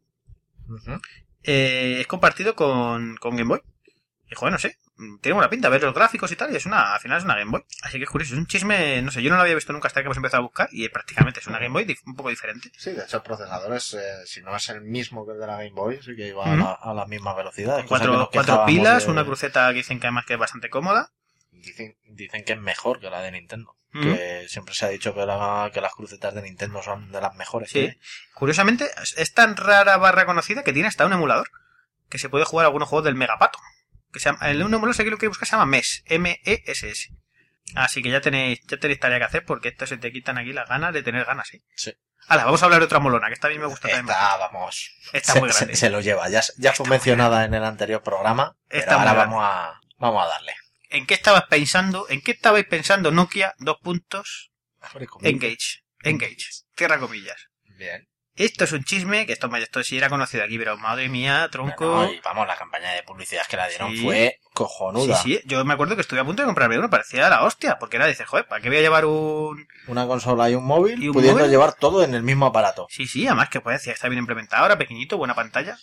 eh, es compartido con, con Game Boy. Y joder, no sé, tiene buena pinta ver los gráficos y tal, y es una, al final es una Game Boy. Así que es curioso, es un chisme, no sé, yo no lo había visto nunca hasta que hemos empezado a buscar, y prácticamente es una Game Boy un poco diferente. Sí, de hecho el procesador es, eh, si no es el mismo que el de la Game Boy, sí que iba a, la, a la misma velocidad. que Cuatro, pilas, de- una cruceta que dicen que además que es bastante cómoda. Dicen, dicen que es mejor que la de Nintendo. Que siempre se ha dicho que, la- que las crucetas de Nintendo son de las mejores. Sí. ¿eh? Curiosamente, es- tan rara barra conocida que tiene hasta un emulador, que se puede jugar algunos juegos del Megapato. Que se llama, el un emulador, si aquí lo que buscar, se llama MES, M-E-S-S. Así que ya tenéis, ya tenéis tarea que hacer porque esto se te quitan aquí las ganas de tener ganas, ¿sí? Sí. Hala, vamos a hablar de otra molona, que esta a mí me gusta también. Vamos. Está se, muy grande. se- se lo lleva. Ya, ya fue mencionada en el anterior programa. Pero ahora vamos a, vamos a darle. ¿En qué estabas pensando? ¿En qué estabais pensando Nokia? Dos puntos. Engage. Engage. Cierra comillas. Bien. Esto es un chisme, que esto, esto sí era conocido aquí, pero madre mía, tronco. Y vamos, la campaña de publicidad que la dieron Sí. fue sí, cojonuda. sí, yo me acuerdo que estuve a punto de comprarme uno, parecía la hostia, porque era, dices, joder, ¿para qué voy a llevar un...? Una consola y un móvil, ¿Y un pudiendo móvil? llevar todo en el mismo aparato. Sí, sí, además que puede decir, está bien implementado, ahora pequeñito, buena pantalla,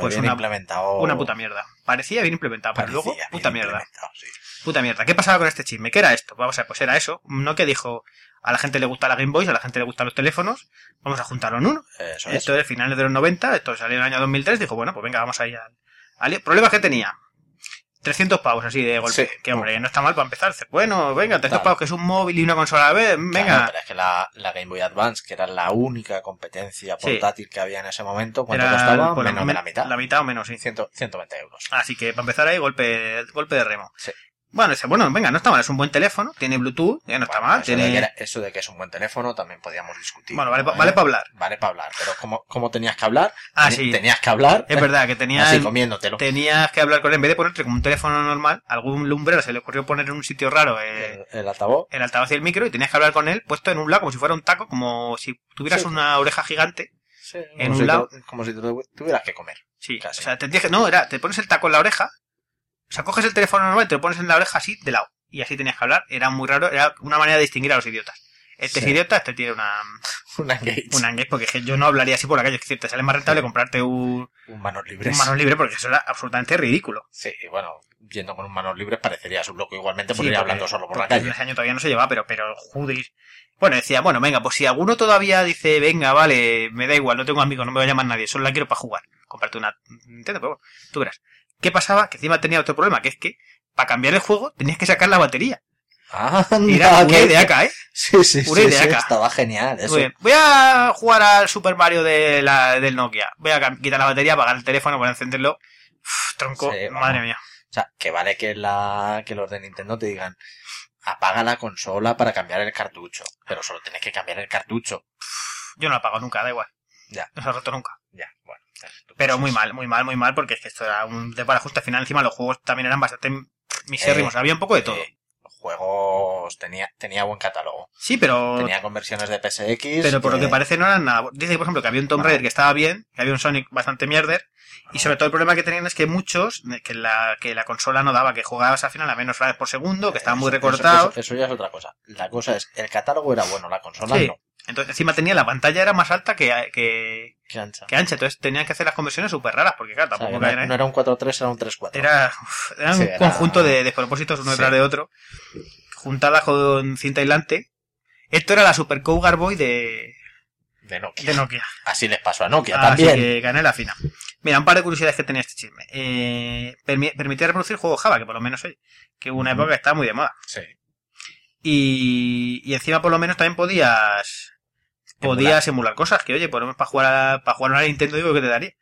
Pues bien una- implementado. una puta mierda. Parecía bien implementado, pero Parecía luego, puta mierda. sí. Puta mierda. ¿Qué pasaba con este chisme? ¿Qué era esto? Vamos a ver, pues era eso. No que dijo, a la gente le gusta la Game Boy, a la gente le gustan los teléfonos, vamos a juntarlo en uno. Eso es. Esto es finales de los 90, esto salió en el año 2003, dijo, bueno, pues venga, vamos ahí al... al- ¿Problemas que tenía? 300 pavos así de golpe. Sí. Que hombre, no está mal para empezar. Bueno, venga, 300 Claro. pavos que es un móvil y una consola a ver, Claro, venga. pero es que la, la Game Boy Advance, que era la única competencia Sí. portátil que había en ese momento, ¿cuánto Era, costaba? Menos de la mitad. La mitad o menos, sí. 100 120 euros. Así que para empezar ahí, golpe, golpe de remo. Sí. Bueno, dice, bueno, venga, no está mal, es un buen teléfono, tiene Bluetooth, ya no está mal, eso, de tiene... que era- eso de que es un buen teléfono también podíamos discutir. Bueno, vale, vale ¿Eh? para hablar. Vale para hablar, pero ¿cómo, cómo tenías que hablar? Ah, sí. Tenías que hablar. Es verdad que tenía... Así comiéndotelo. Tenías que hablar con él, en vez de ponerte como un teléfono normal, algún lumbrero se le ocurrió poner en un sitio raro eh, El, el altavoz. el altavoz y el micro y tenías que hablar con él puesto en un lado como si fuera un taco, como si tuvieras Sí. una oreja gigante. Sí, en un si lado. como si tu- tuvieras que comer. Sí, Casi. o sea, tendrías que... No, era, te pones el taco en la oreja, o sea, coges el teléfono normal y te lo pones en la oreja así, de lado. Y así tenías que hablar. Era muy raro, era una manera de distinguir a los idiotas. Este es Sí. idiota, este tiene una, Una Engage. porque yo no hablaría así por la calle. Es decir, te sale más rentable comprarte un, Un manos libres. un manos libre porque eso era absolutamente ridículo. Sí, bueno, yendo con un manos libres parecerías un loco igualmente Sí, por ir hablando solo por la calle. Ese año todavía no se llevaba, pero, pero judis. Bueno, decía, bueno, venga, pues si alguno todavía dice, venga, vale, me da igual, no tengo amigos, no me va a llamar nadie, solo la quiero para jugar. Comprarte una Nintendo, pero bueno, tú verás. ¿Qué pasaba? Que encima tenía otro problema, que es que para cambiar el juego tenías que sacar la batería. Ah, era que- idea acá, ¿eh? Sí, sí, Una sí, idea sí, acá. estaba genial. Eso. Muy bien. Voy a jugar al Super Mario de la, del Nokia. Voy a quitar la batería, apagar el teléfono, para encenderlo. Uf, tronco, Sí, madre mía. O sea, que vale que la que los de Nintendo te digan apaga la consola para cambiar el cartucho, pero solo tenés que cambiar el cartucho. Yo no lo apago nunca, da igual. Ya. No se ha roto nunca. Ya, bueno. Pero muy mal, muy mal, muy mal, porque es que esto era un de para justo. Al final, encima, los juegos también eran bastante misérrimos. Eh, Había un poco de todo. Eh, los juegos tenía, tenía buen catálogo. Sí, pero... Tenía conversiones de PSX. Pero por lo que parece no eran nada. Dice, por ejemplo, que había un Tomb. Raider que estaba bien, que había un Sonic bastante mierder. Y sobre todo el problema que tenían es que muchos, que la, que la consola no daba, que jugabas al final a menos frames por segundo, que estaban muy Eso- eso- recortados. Eso, eso ya es otra cosa. La cosa es, el catálogo era bueno, la consola Sí. no. Entonces encima tenía la pantalla era más alta que, que, Qué ancha. que ancha. Entonces tenían que hacer las conversiones súper raras, porque claro, O sea, tampoco caían no, era un 4.3, era un 3.4. Era, uf, era Sí, un era- conjunto de despropósitos uno Sí. detrás de otro, juntada con cinta aislante. Esto era la Super Cougar Boy de, De Nokia. de Nokia. Así les pasó a Nokia Así también. que gané la fina. Mira, un par de curiosidades que tenía este chisme. Eh, permi- permitía reproducir juegos Java, que por lo menos hoy, que hubo una época que estaba muy de moda. Sí. Y, y encima por lo menos también podías, podías emular cosas, que oye, por lo menos para jugar a, para jugar a Nintendo digo que te daría.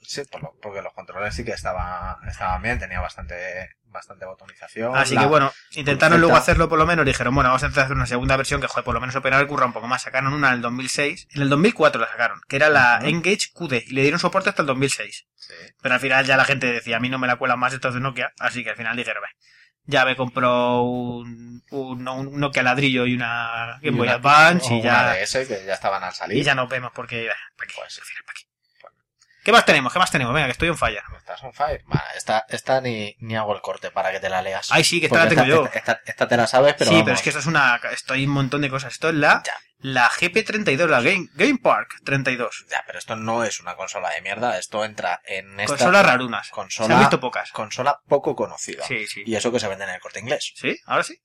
Sí, por lo- porque los controles sí que estaba, estaban bien, tenía bastante, bastante botonización. Así La- que bueno, intentaron luego hacerlo por lo menos, dijeron, bueno, vamos a intentar hacer una segunda versión que, joder, por lo menos operar el curra un poco más. Sacaron una en el 2006, en el 2004 la sacaron, que era la. Engage QD, y le dieron soporte hasta el 2006. Sí. Pero al final ya la gente decía, a mí no me la cuelan más estos de Nokia, así que al final dijeron, "Ve, ya me compró un, un, un Nokia ladrillo y una Game Boy una- Advance y una ya, DS que ya estaban al salir. y ya nos vemos porque, eh, ¿para qué? Pues, Al final, ¿para qué? ¿Qué más tenemos? ¿Qué más tenemos? Venga, que estoy on fire. ¿Estás on fire? Vale, esta, esta ni, ni hago el corte para que te la leas. Ay, sí, que esta la Porque tengo yo. Esta, esta- esta te la sabes, pero sí, vamos, pero es que esto es una, esto hay un montón de cosas. Esto es la, Ya. la GP32, la Game, Game Park 32. Ya, pero esto no es una consola de mierda. Esto entra en esta Consolas rarunas. consola, Se han visto pocas. consola poco conocida. Sí, sí. Y eso que se vende en el corte inglés. ¿Sí? ¿Ahora sí?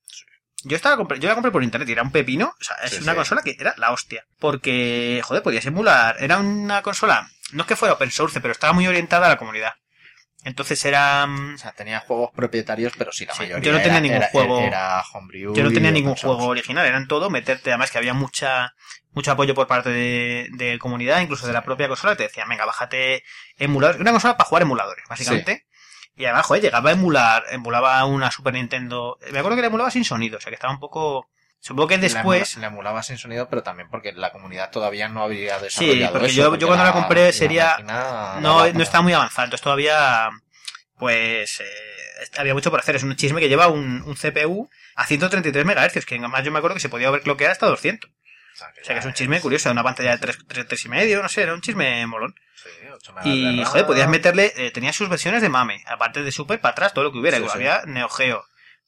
Yo estaba yo la compré por internet y era un pepino. O sea, es Sí, una sí. consola que era la hostia. Porque, joder, podías emular. Era una consola, no es que fuera open source, pero estaba muy orientada a la comunidad. Entonces era. mm, O sea, tenía juegos propietarios, pero sí, la Sí, mayoría yo no tenía era, ningún era- juego- Era homebrew. Yo no tenía ningún source. juego original, eran todo meterte, además que había mucha mucho apoyo por parte de, de comunidad, incluso de la propia consola, te decían, venga, bájate emuladores, una consola para jugar emuladores, básicamente. Y además, joder, llegaba a emular, emulaba una Super Nintendo, me acuerdo que la emulaba sin sonido, o sea que estaba un poco, supongo que después, La emulaba sin sonido, pero también porque la comunidad todavía no había Sí, desarrollado porque eso, yo- yo cuando la compré sería- máquina no, no estaba muy avanzado, entonces todavía, pues, eh, había mucho por hacer, es un chisme que lleva un, un CPU a 133 MHz, que además yo me acuerdo que se podía overclockear hasta 200. O sea, que, O sea que es un chisme curioso, una pantalla de 3, 3, y medio, no sé, era un chisme molón. Sí, ocho megas de Y, RAM. joder, podías meterle, eh, tenía sus versiones de MAME, aparte de Super, para atrás, todo lo que hubiera, Sí, sí. había Neo Geo.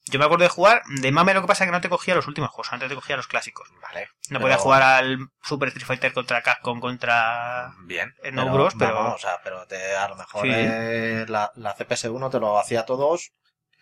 Yo me acuerdo de jugar, de MAME lo que pasa es que no te cogía los últimos juegos, antes te cogía los clásicos. Vale. No pero- podía jugar al Super Street Fighter contra Capcom, contra... Bien. en No Bros, pero- vamos, o sea, pero te, a lo mejor Sí. eh, la, la CPS-1 te lo hacía a todos,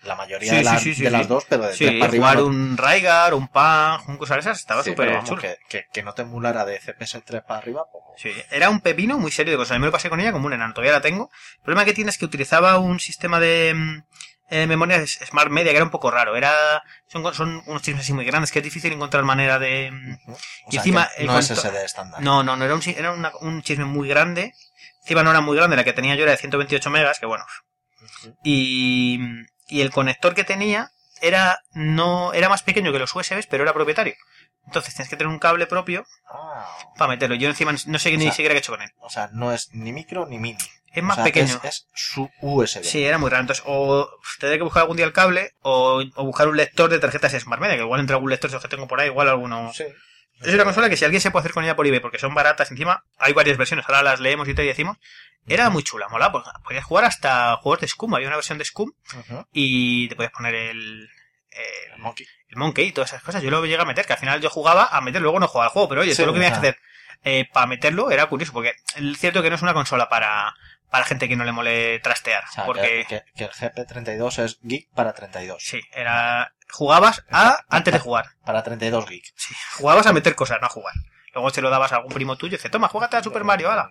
la mayoría Sí, de, sí, sí, de las dos, pero de Sí, tres para arriba. jugar no- un Raigar, un Pang, un cosa de esas, estaba súper pero chulo. que, que, que no te emulara de CPS3 para arriba, pues, Sí, era un pepino muy serio de cosas. Yo me lo pasé con ella como un enano, todavía la tengo. El problema que tiene es que utilizaba un sistema de mm, eh, memoria s- Smart Media que era un poco raro. Era son, son unos chismes así muy grandes que es difícil encontrar manera de... mm. O Y encima, el no es SD estándar. No, no, no era un, era una- un chisme muy grande. Encima no era muy grande, la que tenía yo era de 128 megas, que bueno. Y, y el conector que tenía era no era más pequeño que los USBs, pero era propietario. Entonces tienes que tener un cable propio Ah, para meterlo. Yo encima no sé O ni sea, siquiera qué he hecho con él. o sea, no es ni micro ni mini. Es O más sea, pequeño. Es, es su USB. Sí, era muy raro. Entonces, o tendré que buscar algún día el cable, o, o buscar un lector de tarjetas Smart Media, que igual entre algún lector de esos que tengo por ahí, igual alguno. Sí. Es una consola que si alguien se puede hacer con ella por eBay, porque son baratas encima, hay varias versiones, ahora las leemos y te decimos. Era muy chula, mola, pues, podías jugar hasta juegos de Scum, había una versión de Scum, y te podías poner el, El el, Monkey. El Monkey y todas esas cosas. Yo lo llegué a meter, que al final yo jugaba a meter, luego no jugaba al juego, pero oye, Sí, todo lo que tenías que hacer eh, para meterlo era curioso, porque es cierto que no es una consola para, para gente que no le mole trastear, O sea, porque... que, que- el GP32 es geek para 32. Sí, era. Jugabas a antes de jugar. Para 32 geek. Sí, jugabas a meter cosas, no a jugar. Luego se lo dabas a algún primo tuyo y dice, toma, juégate a Super Mario, ala.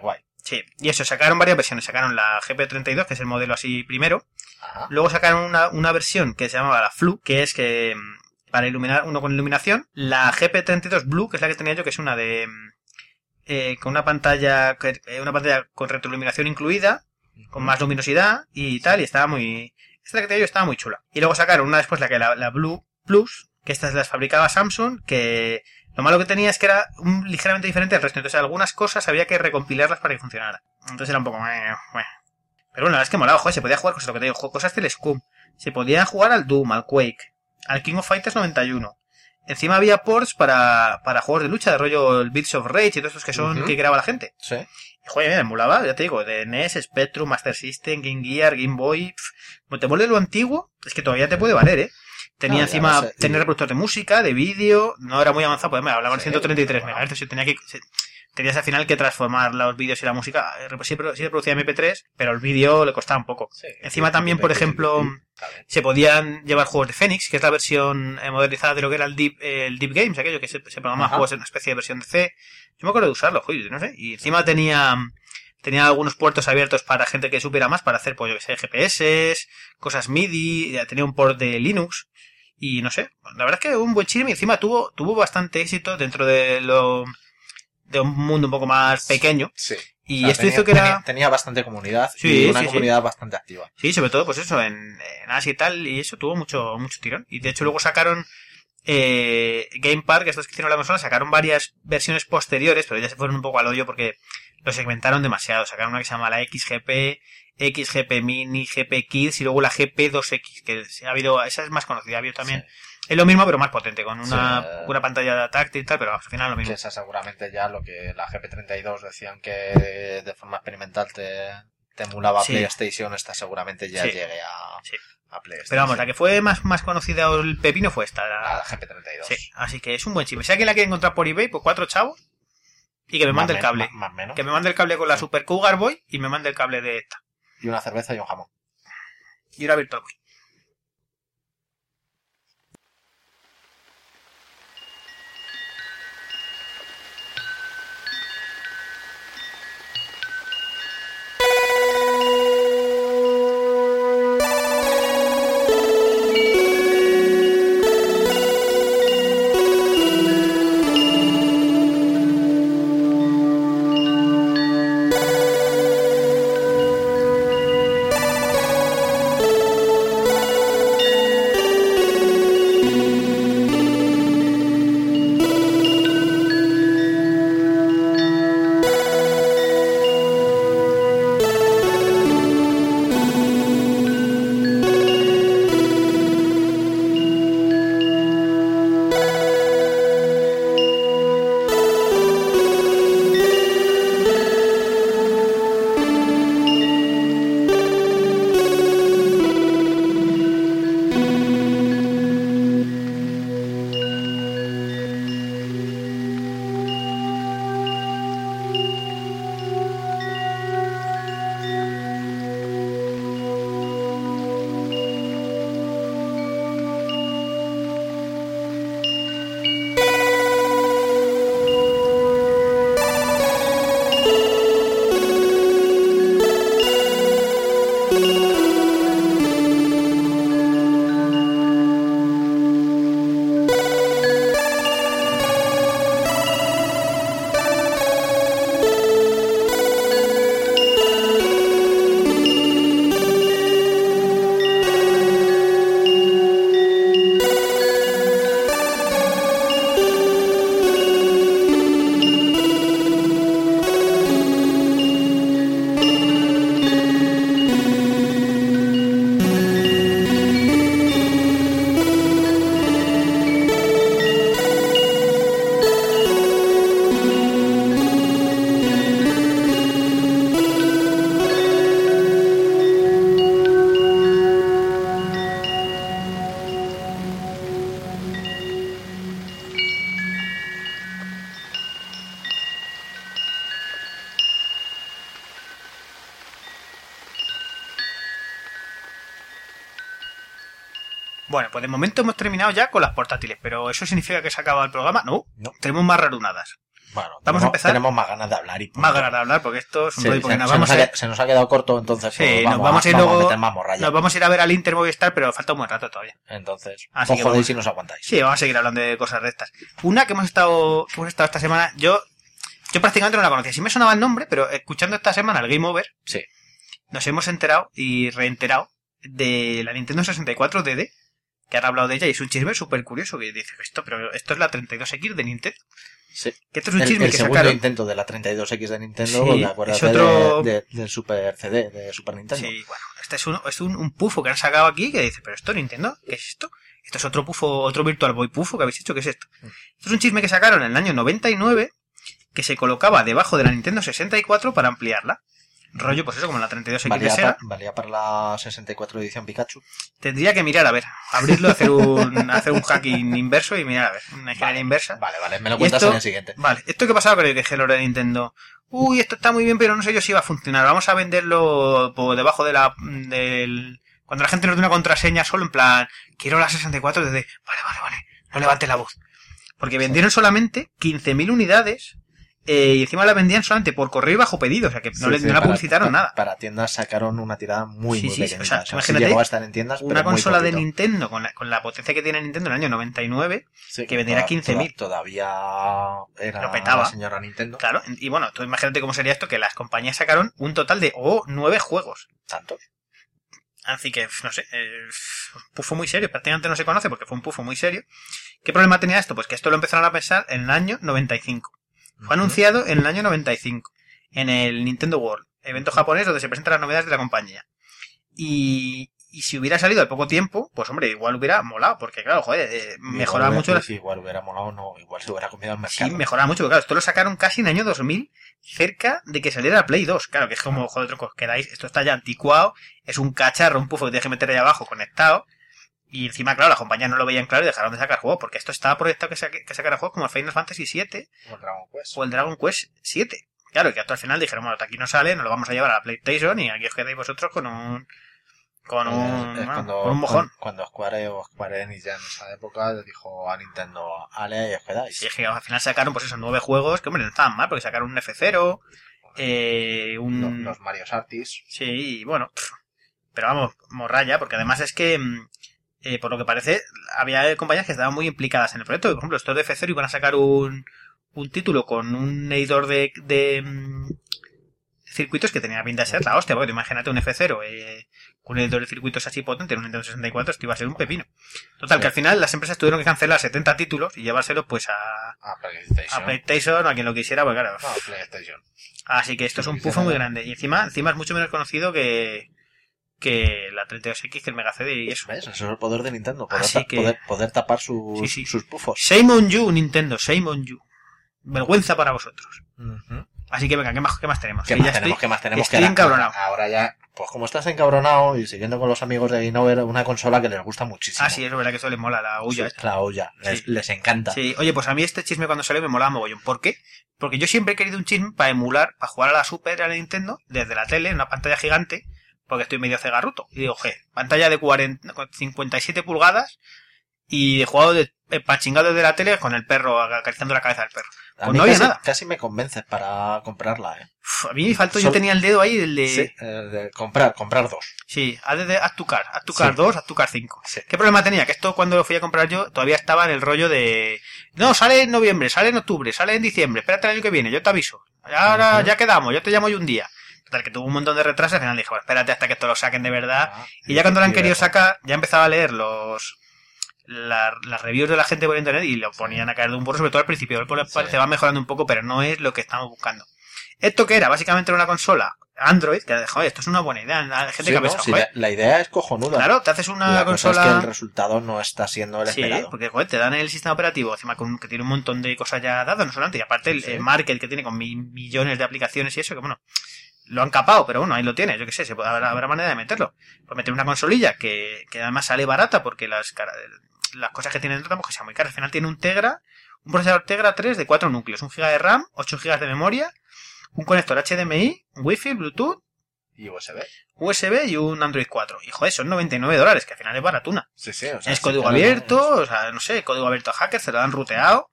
Guay. Sí, y eso, sacaron varias versiones. Sacaron la GP32, que es el modelo así primero. Ajá. Luego sacaron una, una versión que se llamaba la Flu, que es que mm, para iluminar uno con iluminación. La GP32 Blue, que es la que tenía yo, que es una de. mm, eh, con una pantalla eh, una pantalla con retroiluminación incluida, con más luminosidad y tal, y estaba muy... Esta que tenía yo estaba muy chula. Y luego sacaron una después, la que la, la Blue Plus, que estas las fabricaba Samsung, que lo malo que tenía es que era un, ligeramente diferente al resto. Entonces algunas cosas había que recompilarlas para que funcionara. Entonces era un poco... Pero bueno, la verdad es que molaba, joder, se podía jugar cosas, lo que te digo, cosas del Scum. Se podía jugar al Doom, al Quake. al King of Fighters 91. Encima había ports para, para juegos de lucha, de rollo el Beats of Rage y todos estos que son que graba la gente. Sí. Y joder, mira, emulaba, ya te digo, de NES, Spectrum, Master System, Game Gear, Game Boy. pf, Como te vuelve lo antiguo, es que todavía te puede valer, ¿eh? Tenía No, ya encima, tenía reproductor de música, de vídeo, no era muy avanzado, pues me hablaban Sí, 133 pero MHz, y tenía que, se- tenías al final que transformar los vídeos y la música, eh, sí, sí reproducía MP3, pero el vídeo le costaba un poco. Encima también, por ejemplo, se podían llevar juegos de Phoenix, que es la versión eh, modernizada de lo que era el Deep, eh, el Deep Games, aquello que se, se programaba Ajá. juegos en una especie de versión de C. Yo me acuerdo de usarlo, joder, no sé. Y encima tenía, tenía algunos puertos abiertos para gente que supiera más, para hacer, pues yo que sé, GPS, cosas MIDI, tenía un port de Linux. Y no sé, la verdad es que un buen chisme y encima tuvo, tuvo bastante éxito dentro de lo, de un mundo un poco más pequeño. Sí. Y O sea, esto tenía, hizo que era... tenía, tenía bastante comunidad Sí, y una sí, sí. comunidad bastante activa. Sí, sobre todo, pues eso, en, en Asia y tal, y eso tuvo mucho, mucho tirón. Y de hecho luego sacaron eh, Game Park, estos que hicieron la consola, sacaron varias versiones posteriores, pero ya se fueron un poco al hoyo porque lo segmentaron demasiado. Sacaron una que se llama la XGP, XGP Mini, GP Kids y luego la GP2X, que ha habido, esa es más conocida, ha habido también. Es lo mismo, pero más potente, con una, Sí. una pantalla táctil y tal, pero al final lo Que mismo. esa seguramente ya lo que la GP32 decían que de forma experimental te, te emulaba Sí. PlayStation, esta seguramente ya llegue a, Sí. A PlayStation. Pero vamos, la que fue más, más conocida el pepino fue esta, la, La GP32. Sí, así que es un buen chisme. Si alguien la quiere encontrar por eBay, pues cuatro chavos. Y que me mande el cable. Más, más menos. Que me mande el cable con la Super Cougar Boy y me mande el cable de esta. Y una cerveza y un jamón. Y una Virtual Boy. Pues de momento hemos terminado ya con las portátiles, pero ¿eso significa que se acaba el programa? No, No. tenemos más rarunadas. Bueno, Vamos a tenemos, empezar. tenemos más ganas de hablar y. Más ganas de hablar, porque esto es un Sí, rollo, porque se, nos se vamos nos a ha, se nos ha quedado corto, entonces Sí, pues, nos vamos, vamos a ir vamos luego- más morralla. Nos vamos a ir a ver al Inter Movistar, pero falta un buen rato todavía. Entonces, Así os que vamos- si nos aguantáis. Sí, vamos a seguir hablando de cosas rectas. Una que hemos estado, que hemos estado esta semana, yo, yo prácticamente no la conocía. Sí me sonaba el nombre, pero escuchando esta semana el Game Over, Sí. nos hemos enterado y reenterado de la Nintendo 64 DD, que han hablado de ella y es un chisme súper curioso que dice esto, pero esto es la 32X de Nintendo. Sí. Que esto es un El, chisme el que segundo sacaron. intento de la 32X de Nintendo, Sí, es otro- de- de- del Super CD, de Super Nintendo. Sí, bueno, este es un, es un, un pufo que han sacado aquí que dice, pero esto Nintendo, ¿qué es esto? Esto es otro pufo, otro Virtual Boy pufo que habéis hecho, ¿qué es esto? Esto es un chisme que sacaron en el año 99 que se colocaba debajo de la Nintendo 64 para ampliarla. Rollo, pues eso, como la 32X de Valía, Sega. pa- valía para la 64 edición Pikachu. Tendría que mirar a ver, abrirlo, hacer un, hacer un hacking inverso y mirar a ver, una ingeniería inversa. Vale, vale, me lo ¿Y cuentas esto? en el siguiente. Vale, ¿esto qué pasaba con el que de Nintendo? Uy, esto está muy bien, pero no sé yo si va a funcionar. Vamos a venderlo por debajo de la del cuando la gente nos dé una contraseña solo en plan, quiero la 64 desde, vale, vale, vale, no levante la voz. Porque vendieron solamente 15.000 unidades eh, y encima la vendían solamente por correo y bajo pedido, o sea que no, Sí, le, sí, no la para- publicitaron nada. Para tiendas sacaron una tirada muy, Sí, muy sí, pequeñita. o sea, O sea, sí imagínate llegó a estar en tiendas, Una pero muy consola de. Nintendo con la, con la potencia que tiene Nintendo en el año 99, Sí, que vendiera toda- 15.000. toda- Todavía era Lo petaba. la señora Nintendo. claro, y bueno, tú imagínate cómo sería esto, que las compañías sacaron un total de, oh, nueve juegos. Tanto. Así que, no sé, eh, un pufo muy serio. Prácticamente no se conoce porque fue un pufo muy serio. ¿Qué problema tenía esto? Pues que esto lo empezaron a pensar en el año 95. Fue anunciado en el año 95, en el Nintendo World, evento japonés donde se presentan las novedades de la compañía. Y, y si hubiera salido al poco tiempo, pues hombre, igual hubiera molado, porque claro, joder, eh, mejoraba mucho la... Igual hubiera molado, no. Igual se hubiera comido al Sí, mercado. mejoraba mucho, porque claro, esto lo sacaron casi en el año 2000, cerca de que saliera la Play 2. Claro, que es como, joder, troncos, quedáis, esto está ya anticuado, es un cacharro, un pufo que tienes que meter ahí abajo conectado. Y encima, claro, las compañías no lo veían claro y dejaron de sacar juegos, porque esto estaba proyectado que, saque- que sacara juegos como el Final Fantasy VII Como el Dragon Quest. o el Dragon Quest 7. Claro, y que hasta al final dijeron, bueno, hasta aquí no sale, nos lo vamos a llevar a la PlayStation y aquí os quedáis vosotros con un... Con un, bueno, cuando, con un mojón. Cuando Square o Square Enix ya en esa época le dijo a Nintendo, ale, y os quedáis. Sí, es que al final sacaron, pues esos nueve juegos, que hombre, no estaban mal, porque sacaron un F0, eh, un... Los, los Mario Artis. Sí, y bueno, pero vamos, morralla, porque además es que, mm, eh, por lo que parece, había compañías que estaban muy implicadas en el proyecto. Por ejemplo, estos de F0 iban a sacar un, un título con un editor de, de mm, circuitos que tenía pinta de ser la hostia, porque imagínate un F0 eh, con un editor de circuitos así potente en un Nintendo 64, esto iba a ser un pepino. Total, Sí. que al final las empresas tuvieron que cancelar 70 títulos y llevárselos pues a, A PlayStation. a PlayStation a quien lo quisiera, pues claro. No, PlayStation. Así que esto es un pufo muy grande. Y encima, encima es mucho menos conocido que, que la 32X, que el Mega CD y eso. ¿Ves? Eso es el poder de Nintendo. Poder, Así ta- que- poder, poder tapar sus, Sí, sí. sus pufos. Shame on you, Nintendo, shame on you. Vergüenza para vosotros. Así que venga, ¿qué más, qué más tenemos? ¿Qué Que más ya tenemos? estoy- ¿Qué más tenemos? estoy que encabronado. Ahora ya, pues como estás encabronado y siguiendo con los amigos de Game Over, una consola que les gusta muchísimo. Ah, sí, es verdad que eso les mola la huya. Sí, la olla. Les, les encanta. Sí, oye, pues a mí este chisme cuando salió me molaba mogollón. ¿Por qué? Porque yo siempre he querido un chisme para emular, para jugar a la Super, a la Nintendo, desde la tele, en una pantalla gigante, porque estoy medio cegarruto. Y digo, je, pantalla de 40, 57 pulgadas y he jugado de, pachingado desde la tele con el perro, acariciando la cabeza del perro. A Pues mí no había casi, nada. casi me convences para comprarla, ¿eh? Uf, a mí me faltó, yo tenía el dedo ahí, el de... Sí, de comprar, comprar dos. Sí, haz, de, haz tu car, haz tu car Sí. 2, haz tu car 5. Sí. ¿Qué problema tenía? Que esto cuando lo fui a comprar yo todavía estaba en el rollo de... No, sale en noviembre, sale en octubre, sale en diciembre, espérate el año que viene, yo te aviso. Ahora ya quedamos, yo te llamo yo un día. Que tuvo un montón de retrasos, al final dije, bueno, espérate hasta que esto lo saquen de verdad. Ah, Y ya cuando lo han querido sacar, ya empezaba a leer los... la- las reviews de la gente por internet y lo ponían a caer de un burro, sobre todo al principio. Después Sí. parece va mejorando un poco, pero no es lo que estamos buscando. ¿Esto que era? Básicamente era una consola Android, que joder, esto es una buena idea. Hay gente Sí, que ha ¿no? pensado, joder, la, la idea es cojonuda. claro, te haces una la cosa consola... es que el resultado no está siendo el Sí, esperado. porque joder, te dan el sistema operativo encima con, que tiene un montón de cosas ya dadas, no solamente, y aparte el, Sí. el market que tiene con mi- millones de aplicaciones y eso, que bueno, lo han capado, pero bueno, ahí lo tienes, yo qué sé, se puede, habrá, habrá manera de meterlo. Pues meter una consolilla que, que además sale barata porque las, cara- las cosas que tiene dentro tampoco que sean muy caras. Al final tiene un Tegra, un procesador Tegra 3 de 4 núcleos, un GB de RAM, 8 GB de memoria, un conector HDMI, Wi-Fi, Bluetooth, Y USB. USB y un Android 4. Y joder, son 99 dólares, que al final es baratuna. Sí, sí. O sea, Es código abierto, o sea, no sé, código abierto a hackers, se lo han ruteado.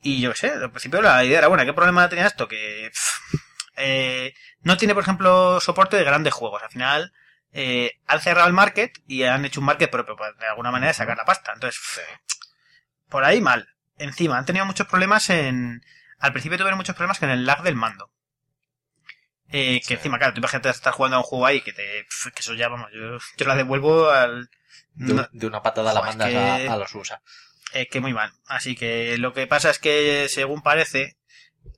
Y yo qué sé, al principio la idea era buena. ¿Qué problema tenía esto? Que pff, eh, no tiene, por ejemplo, soporte de grandes juegos. Al final eh, han cerrado el market y han hecho un market propio, para de alguna manera sacar la pasta. Entonces, por ahí mal. Encima, han tenido muchos problemas en... Al principio tuvieron muchos problemas con el lag del mando. Eh, que Sí. encima, claro, tú imagínate estar jugando a un juego ahí que te... que eso ya, vamos, yo, yo la devuelvo al... De, no- de una patada a la mandas es que- a, a los USA. eh, que muy mal. Así que lo que pasa es que, según parece,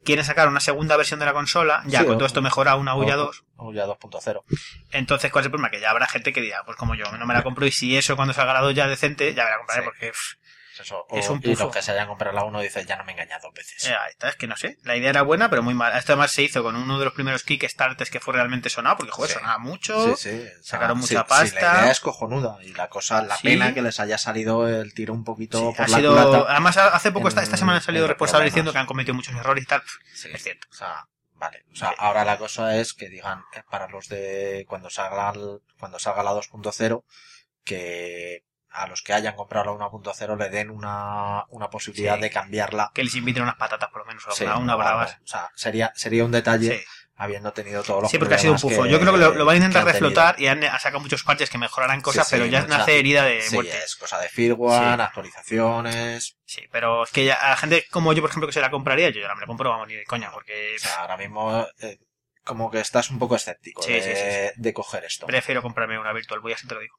quieren sacar una segunda versión de la consola, ya Sí, con o- todo esto mejora una Ouya o- 2. Ouya 2.0. Entonces, ¿cuál es el problema? Que ya habrá gente que dirá, pues como yo, no me la compro y si eso cuando salga la 2 ya decente, ya me la compraré Sí. porque... pff, Eso, Es un y pufo. los que se hayan comprado la 1 dicen, ya no me he engañado dos veces. eh, es que no sé. La idea era buena, pero muy mala. Esto además se hizo con uno de los primeros Kickstarters que fue realmente sonado, porque joder, Sí. sonaba mucho. Sí, sí. sacaron mucha pasta. la idea es cojonuda. Y la cosa, la pena que les haya salido el tiro un poquito por ha la sido... culata. Además, hace poco, esta, en- esta semana han salido responsables diciendo que han cometido muchos errores y tal. Sí, Es cierto. O sea, vale. O sea, ahora la cosa es que digan eh, para los de cuando salga cuando salga la 2.0 que a los que hayan comprado la 1.0 le den una, una posibilidad Sí. de cambiarla. Que les inviten unas patatas por lo menos, o Sí, una, una bravas. O sea, sería, sería un detalle Sí. habiendo tenido todos los Sí, porque ha sido un pufo. que- Yo creo que lo, lo van a intentar reflotar tenido. y han, han sacado muchos parches que mejorarán cosas, pero ya mucha- nace herida de Sí, muerte. es cosa de firmware, actualizaciones. Sí, pero es que ya, a la gente como yo, por ejemplo, que se la compraría, yo ya me la compro, vamos, ni de coña, porque O sea, ahora mismo eh, como que estás un poco escéptico de, de coger esto. prefiero comprarme una Virtual Boy, así te lo digo.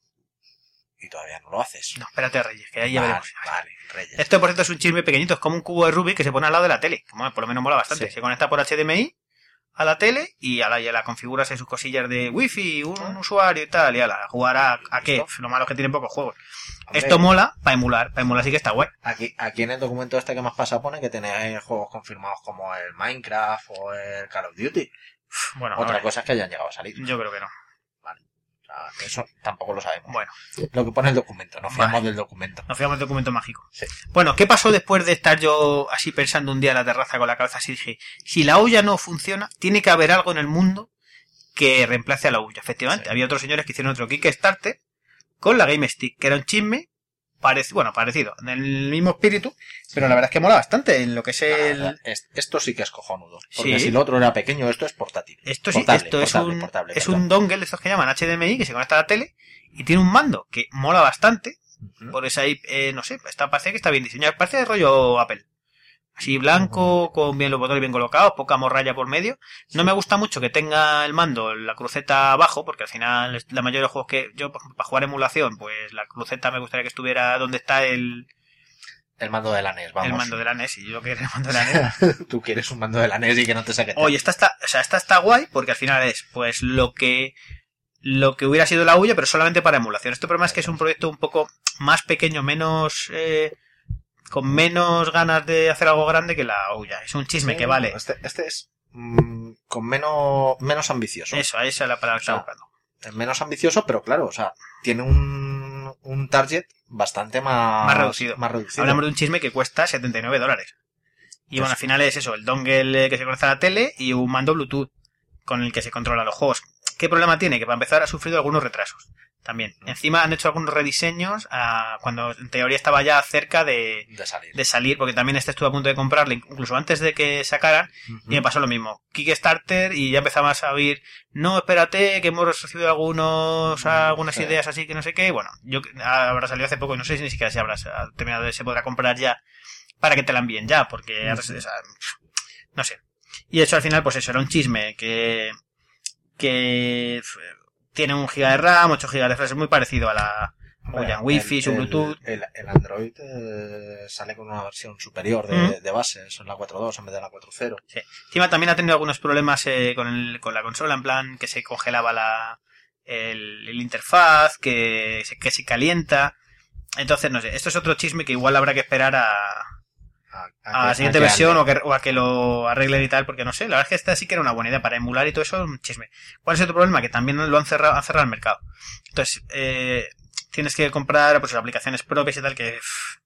Y todavía no lo haces. No, espérate a Reyes, que ahí ya vale, veremos. vale, Reyes. Esto, por cierto, es un chisme pequeñito, es como un cubo de Rubik que se pone al lado de la tele. bueno, por lo menos mola bastante. Sí. Se conecta por HDMI a la tele y a la, y a la configuras en sus cosillas de wifi, un Ah. usuario y tal, y a la jugar a, a qué. Lo malo es que tiene pocos juegos. Hombre, Esto mola para emular, para emular sí que está guay. Aquí, aquí en el documento este que más pasa pone que tenéis juegos confirmados como el Minecraft o el Call of Duty. Bueno, Otra cosa es que hayan llegado a salir. yo creo que no. Eso tampoco lo sabemos. Bueno, Lo que pone el documento, no fiamos Vale. del documento. nos fijamos en el documento mágico. Sí. Bueno, ¿qué pasó después de estar yo así pensando un día en la terraza con la cabeza así? Dije, si la olla no funciona, tiene que haber algo en el mundo que reemplace a la olla. Efectivamente, Sí. había otros señores que hicieron otro Kickstarter con la Game Stick, que era un chisme parecido, bueno, parecido, en el mismo espíritu, pero la verdad es que mola bastante en lo que es el... es- esto sí que es cojonudo. Porque Sí. si lo otro era pequeño, esto es portátil. Esto sí, Portable, esto es un, portable, es un dongle estos que llaman HDMI que se conecta a la tele y tiene un mando que mola bastante. Por esa, eh, no sé, está, parece que está bien diseñado. Parece de rollo Apple. Así blanco, con bien los botones bien colocados, poca morralla por medio. No me gusta mucho que tenga el mando, la cruceta abajo, porque al final es- la mayoría de los juegos que yo, para jugar emulación, pues la cruceta me gustaría que estuviera donde está el, El mando de la NES, vamos. el mando de la NES. Y yo que el mando de la NES. Tú quieres un mando de la NES y que no te saque. Oye, esta está, o sea, esta está guay porque al final es, pues, lo que, lo que hubiera sido la huya, pero solamente para emulación. Este problema es que es un proyecto un poco más pequeño, menos, eh, con menos ganas de hacer algo grande que la huya. Es un chisme Sí, que vale. Este, este es mm, con menos, menos ambicioso. Eso, esa es la palabra O sea. Es menos ambicioso, pero claro, o sea, tiene un, un target bastante más, Más reducido. Más reducido. Hablamos de un chisme que cuesta 79 dólares. Y bueno, Pues- al final es eso, el dongle que se conecta a la tele y un mando Bluetooth con el que se controlan los juegos. ¿Qué problema tiene? Que para empezar ha sufrido algunos retrasos. También. Encima han hecho algunos rediseños ah, cuando en teoría estaba ya cerca de, de salir. de salir, porque también este estuve a punto de comprarle, incluso antes de que sacaran, Ujú. y me pasó lo mismo. Kickstarter y ya empezamos a oír, no, espérate, que hemos recibido algunos, algunas Sí. ideas así que no sé qué. Bueno, yo habrá salido hace poco y no sé si ni siquiera si habrá terminado de se podrá comprar ya para que te la envíen ya, porque o sea, no sé. Y eso al final, pues eso, era un chisme que, que tiene un giga de RAM, 8 gigas de flash, es muy parecido a la, Oye, wifi, el- su Bluetooth. El, el Android eh, sale con una versión superior de, Mm. de base, es la 4.2 en vez de la 4.0. Encima también ha tenido algunos problemas eh, con, el- con la consola, en plan que se congelaba la, el, el interfaz, que se, que se calienta. Entonces, no sé, esto es otro chisme que igual habrá que esperar a, A, a la siguiente versión o, que, o a que lo arreglen y tal, porque no sé, la verdad es que esta sí que era una buena idea para emular y todo eso, un chisme. ¿Cuál es otro problema? Que también lo han cerrado, han cerrado el mercado. Entonces, eh, tienes que comprar pues aplicaciones propias y tal que, uff,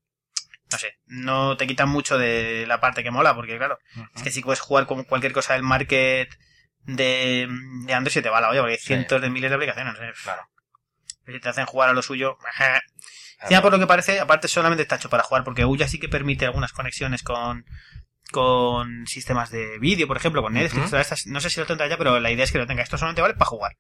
no sé, no te quitan mucho de la parte que mola, porque claro, es que si puedes jugar con cualquier cosa del market de, de Android se te va la olla, porque hay Sí. cientos de miles de aplicaciones. ¿eh? Claro. Si te hacen jugar a lo suyo, ya por lo que parece, aparte solamente está hecho para jugar, porque Ouya sí que permite algunas conexiones con con sistemas de vídeo, por ejemplo, con Netflix, todas estas- no sé si lo tendrá ya, pero la idea es que lo tenga. Esto solamente vale para jugar.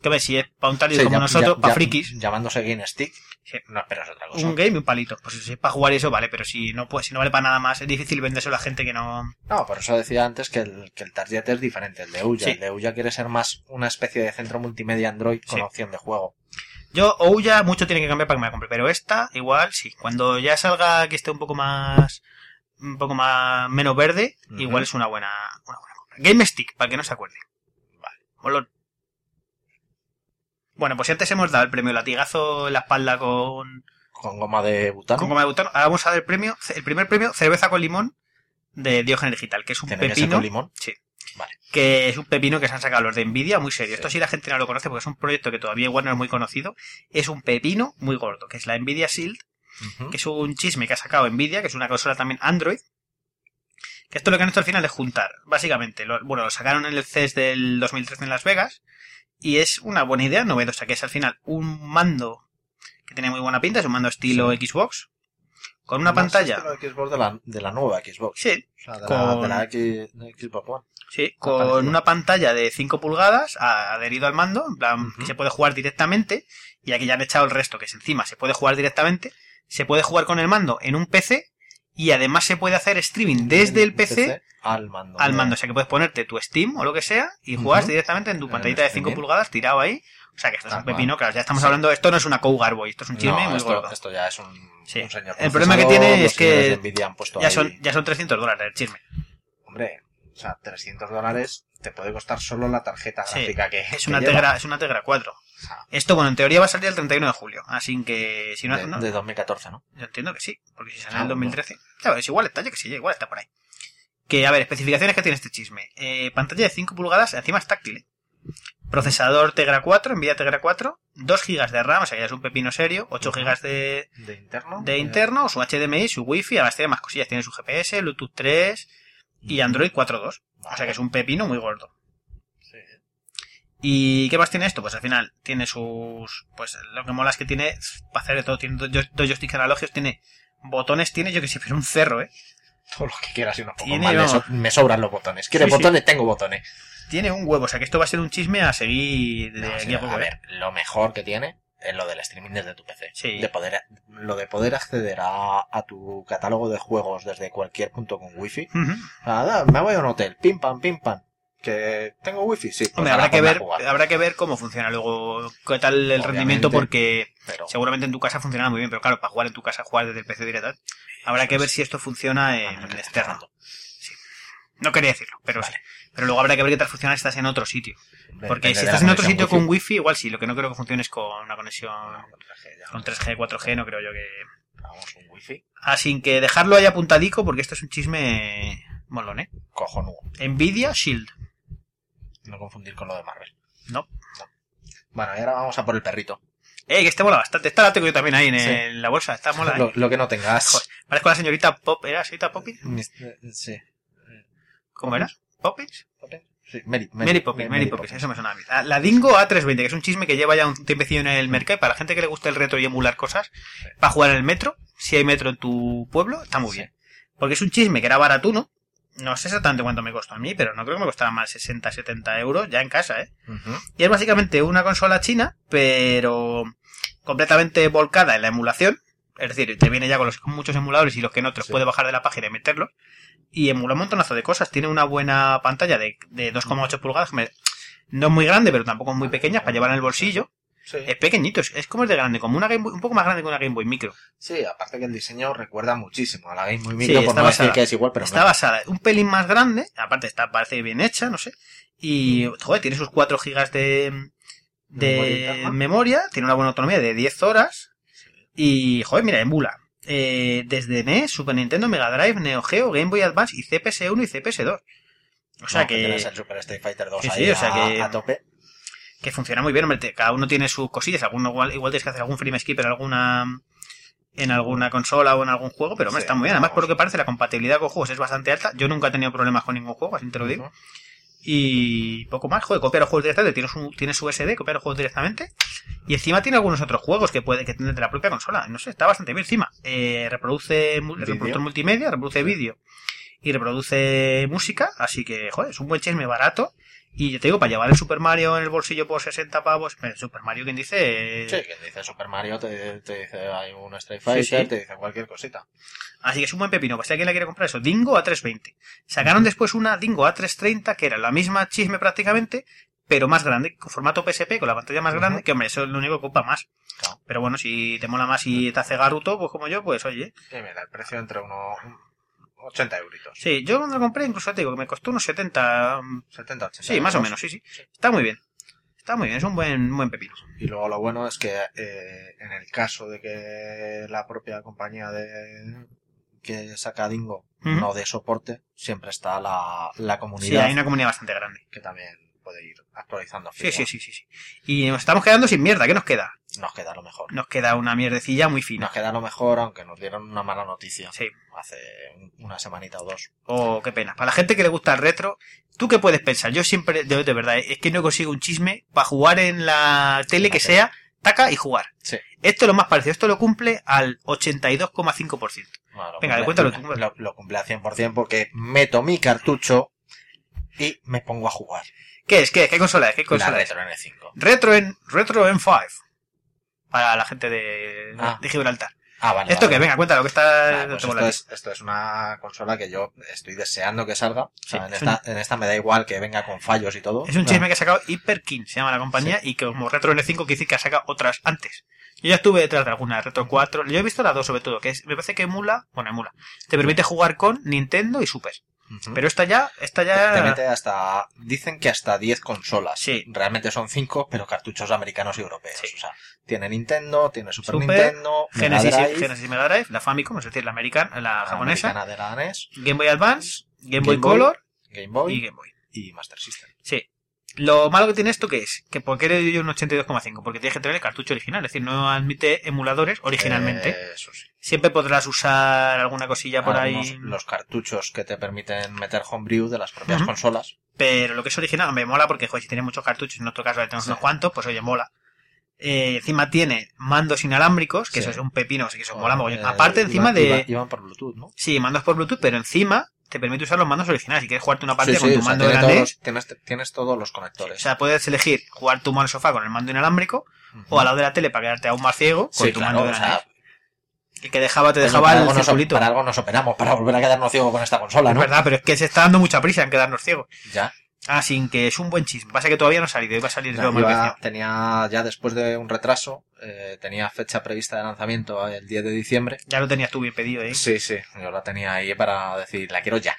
Que ves, si es para un tal Sí, como ya- nosotros, ya- para ya- frikis, Llamándose Game Stick, Sí. no esperas otra cosa. un game y un palito. Pues si es para jugar eso vale, pero si no pues si no vale para nada más, es difícil vendérselo a la gente que no. No, por eso decía antes que el, que el target es diferente, el de Ouya. Sí. El de Ouya quiere ser más una especie de centro multimedia Android con opción de juego. Yo, Ouya, mucho tiene que cambiar para que me la compre, pero esta, igual, sí. Cuando ya salga que esté un poco más un poco más menos verde, igual es una buena, una buena compra. Game Stick, para que no se acuerde. Vale. Molón. Bueno, pues antes hemos dado el premio latigazo en la espalda con, Con goma de butano. con goma de butano, ahora vamos a dar el premio, el primer premio, cerveza con limón de Diógenes Digital, que es un pepino. con limón. Sí. Vale. Que es un pepino que se han sacado los de Nvidia, muy serio. Sí. Esto sí la gente no lo conoce porque es un proyecto que todavía igual no es muy conocido. Es un pepino muy gordo, que es la Nvidia Shield, que es un chisme que ha sacado Nvidia, que es una consola también Android. Que esto lo que han hecho al final es juntar, básicamente. Lo, bueno, lo sacaron en el CES del 2013 en Las Vegas. Y es una buena idea, novedosa, que es al final un mando que tiene muy buena pinta, es un mando estilo Xbox. Con una pantalla. Xbox de la, de la nueva Xbox. Sí, O sea, de, Con- la, de la X- de Xbox One. Sí, con una pantalla de 5 pulgadas adherido al mando, en plan, que se puede jugar directamente, y aquí ya han echado el resto, que es encima, se puede jugar directamente, se puede jugar con el mando en un PC, y además se puede hacer streaming desde el PC al mando. al mando, o sea que puedes ponerte tu Steam o lo que sea, y juegas Ujú. directamente en tu pantallita de 5 streaming. pulgadas tirado ahí, o sea que esto es Tal un pepino, claro, ya estamos Sí. hablando, esto no es una Cougar Boy, esto es un chisme No, muy esto, esto ya es un, Sí. un señor El problema que tiene es que Ya ahí- son, ya son 300 dólares el chisme. Hombre, o sea, 300 dólares te puede costar solo la tarjeta Sí, gráfica que Es que una, lleva. Tegra, es una Tegra 4. O sea, Esto, bueno, en teoría va a salir el 31 de julio, así que si no, de, no- de 2014, ¿no? Yo entiendo que sí, porque si sale Ah, en el 2013. Claro, es igual está, yo que sí, igual está por ahí. Que, a ver, especificaciones que tiene este chisme. Eh, pantalla de 5 pulgadas, encima es táctil. ¿eh? Procesador Tegra 4, Nvidia Tegra 4, 2 GB de RAM, o sea, ya es un pepino serio, 8 Ujú. GB de, De interno. de interno, su HDMI, su Wi-Fi, además tiene más cosillas, tiene su GPS, Bluetooth 3 y Android 4.2. O sea que es un pepino muy gordo. Sí. ¿Y qué más tiene esto? Pues al final tiene sus... Pues lo que mola es que tiene... Para hacer de todo, tiene dos, dos joysticks analógicos, tiene botones, tiene yo que sé, pero un cerro, ¿eh? Todo lo que quieras y unos pocos más. Me, vamos. so- me sobran los botones. ¿Quieres Sí, sí. botones? Tengo botones. Tiene un huevo, o sea que esto va a ser un chisme a seguir de No, aquí sí, a poco. a ¿eh? ver, lo mejor que tiene es lo del streaming desde tu PC. Sí. De poder, lo de poder acceder a, a tu catálogo de juegos desde cualquier punto con wifi. Nada, me voy a un hotel, pim pam, pim pam. ¿Que tengo wifi? Sí. pues Hombre, habrá que ver, habrá que ver cómo funciona luego, qué tal el Obviamente. rendimiento, porque Pero, seguramente en tu casa funcionará muy bien, pero claro, para jugar en tu casa, jugar desde el PC directamente, habrá que ver si esto funciona en externo. está No quería decirlo, pero sí. Pero luego habrá que ver qué tal funciona si estás en otro sitio. Porque si estás en otro sitio wifi. con wifi, igual sí, lo que no creo que funcione es con una conexión Ya, con 3G, 4G, no creo yo que... Vamos, un wifi Así que dejarlo ahí apuntadico porque esto es un chisme molón, ¿eh? cojonudo. Nvidia Shield. No confundir con lo de Marvel. No. Bueno, y ahora vamos a por el perrito. Eh, que este mola bastante. Esta la tengo yo también ahí en, Sí. en la bolsa. Está mola. ¿eh? Lo, lo que no tengas. Joder, parezco la señorita Pop. ¿Era señorita Poppins? Mis- Sí. ¿Cómo era? ¿Poppins? Sí, Mary, Mary, Poppins, Mary Poppins, eso me suena a mí. La, Dingo A320, que es un chisme que lleva ya un tiempecillo en el mercado y para la gente que le gusta el retro y emular cosas, para jugar en el metro, si hay metro en tu pueblo, está muy Sí. bien. Porque es un chisme que era baratuno. No sé exactamente cuánto me costó a mí, pero no creo que me costara más 60, 70 euros ya en casa, ¿eh? Y es básicamente una consola china, pero completamente volcada en la emulación. Es decir, te viene ya con, los, con muchos emuladores y los que no te los Sí. puede bajar de la página y meterlos. Y emula un montonazo de cosas. Tiene una buena pantalla de, de 2,8 pulgadas. no es muy grande, pero tampoco es muy pequeña para llevar en el bolsillo. Sí. Es pequeñito, es, como es de grande, como una Game Boy- un poco más grande que una Game Boy Micro. Sí, aparte que el diseño recuerda muchísimo a la Game Boy Sí, Micro, por está no decir basada- que es igual, pero está no. basada un pelín más grande, aparte está parece bien hecha, no sé. Y, joder, tiene sus 4 gigas de, de Memoria tiene una buena autonomía de 10 horas. Y, joder, mira, emula. Eh, desde NES, Super Nintendo, Mega Drive, Neo Geo, Game Boy Advance y CPS1 y CPS2. O sea No, que, el Super Street Fighter 2 Sí, ahí sí, o sea a, que- a tope. Que funciona muy bien. hombre, te- cada uno tiene sus cosillas. Alguno igual, igual tienes que hacer algún frame skip en alguna en alguna consola o en algún juego, pero hombre, Sí, está muy bien. Además, por lo que parece, la compatibilidad con juegos es bastante alta. Yo nunca he tenido problemas con ningún juego, así te lo digo. Y poco más, joder, copiar los juegos directamente, tienes, un, tienes USB, copiar los juegos directamente. Y encima tiene algunos otros juegos que puede que tener de la propia consola. No sé, está bastante bien encima. Eh, reproduce reproductor multimedia, reproduce vídeo y reproduce música. Así que, joder, es un buen chisme barato. Y yo te digo, para llevar el Super Mario en el bolsillo por 60 pavos, el Super Mario, quien dice, Sí, que dice Super Mario, te, te dice hay un Street Fighter, sí. te dice cualquier cosita. Así que es un buen pepino. Pues si alguien le quiere comprar eso, Dingo A320. Sacaron después una Dingo A330, que era la misma chisme prácticamente, pero más grande, con formato PSP, con la pantalla más grande, que hombre, eso es lo único que ocupa más. Claro. Pero bueno, si te mola más y te hace garuto, pues como yo, pues oye. Y mira, el precio entre uno, 80 euritos. Sí, yo cuando lo compré, incluso te digo que me costó unos 70. mm, 70, 80 Sí, más o menos, sí, sí. Está muy bien. Está muy bien, es un buen, un buen pepino. Y luego lo bueno es que eh, en el caso de que la propia compañía de que saca Dingo no dé soporte, siempre está la, la Sí, comunidad hay una comunidad bastante grande. que también puede ir actualizando. Sí, sí, sí, sí, sí. Y nos estamos quedando sin mierda. ¿Qué nos queda? Nos queda lo mejor. Nos queda una mierdecilla muy fina. Nos queda lo mejor, aunque nos dieron una mala noticia Sí. hace un- una semanita o dos. Oh, qué pena. Para la gente que le gusta el retro, ¿tú qué puedes pensar? Yo siempre, de, de verdad, es que no consigo un chisme para jugar en la tele que sea, taca y jugar. Sí. Esto es lo más parecido. Esto lo cumple al 82,5%. Bueno, Venga, cumple- cuéntalo lo, tú. Lo, lo cumple al 100% porque meto mi cartucho y me pongo a jugar. ¿Qué es? ¿Qué, ¿Qué consola es? ¿Qué La consola es? Retro N5. Retro en Retro en 5. Para la gente de, Ah. de Gibraltar. Ah, vale. ¿Esto vale. qué? Venga, cuéntalo, que está... Ah, pues esto, es, esto es una consola que yo estoy deseando que salga. O sea, en, es esta, en esta me da igual que venga con fallos y todo. Es un sea, chisme que ha sacado Hyperkin, se llama la compañía, y que como Retro N5 que dice que ha sacado otras antes. Yo ya estuve detrás de alguna, Retro 4, yo he visto las dos sobre todo, que es, me parece que emula, bueno, emula, te permite jugar con Nintendo y Super. Pero esta ya, esta Te ya... mete hasta. Dicen que hasta 10 consolas. Sí. Realmente son 5, pero cartuchos americanos y europeos. Sí. O sea, tiene Nintendo, tiene Super, Super, Nintendo, Mega Genesis, y- Drive, Genesis Mega Drive, la Famicom, es decir, la americana, la la japonesa, americana de la NES, Game Boy Advance, Game Boy Game Boy Color Game Boy y Game Boy. y Master System. Sí. Lo malo que tiene esto que es, que ¿por qué le doy yo un 82,5? Porque tienes que tener el cartucho original, es decir, no admite emuladores originalmente. Eh, eso sí. Siempre podrás usar alguna cosilla por Algunos- ahí. Los cartuchos que te permiten meter homebrew de las propias consolas. Pero lo que es original me mola porque, joder, si tiene muchos cartuchos, en nuestro caso ya tenemos Sí. unos cuantos, pues oye, mola. Eh, encima tiene mandos inalámbricos, que Sí. eso es un pepino, así que eso mola mogollón. Eh, Aparte, encima de... Iban por Bluetooth, ¿no? Sí, mandos por Bluetooth, pero encima te permite usar los mandos originales. Si quieres jugarte una partida Sí, con sí, tu o sea, mando de tiene la todos NES, los- tienes, tienes todos los conectores. o sea, puedes elegir jugar tu mano sofá con el mando inalámbrico o al lado de la tele para quedarte aún más ciego con tu claro, mando de o la sea. El que dejaba, te dejaba para, el algo nos, para algo nos operamos, para volver a quedarnos ciegos con esta consola, Es ¿no? verdad, pero es que se está dando mucha prisa en quedarnos ciegos. Ya. Así que es un buen chisme. Pasa que todavía no ha salido, iba a salir mal iba- tenía ya después de un retraso, eh, tenía fecha prevista de lanzamiento el 10 de diciembre. Ya lo tenías tú bien pedido, ¿eh? Sí, sí, yo la tenía ahí para decir, la quiero ya.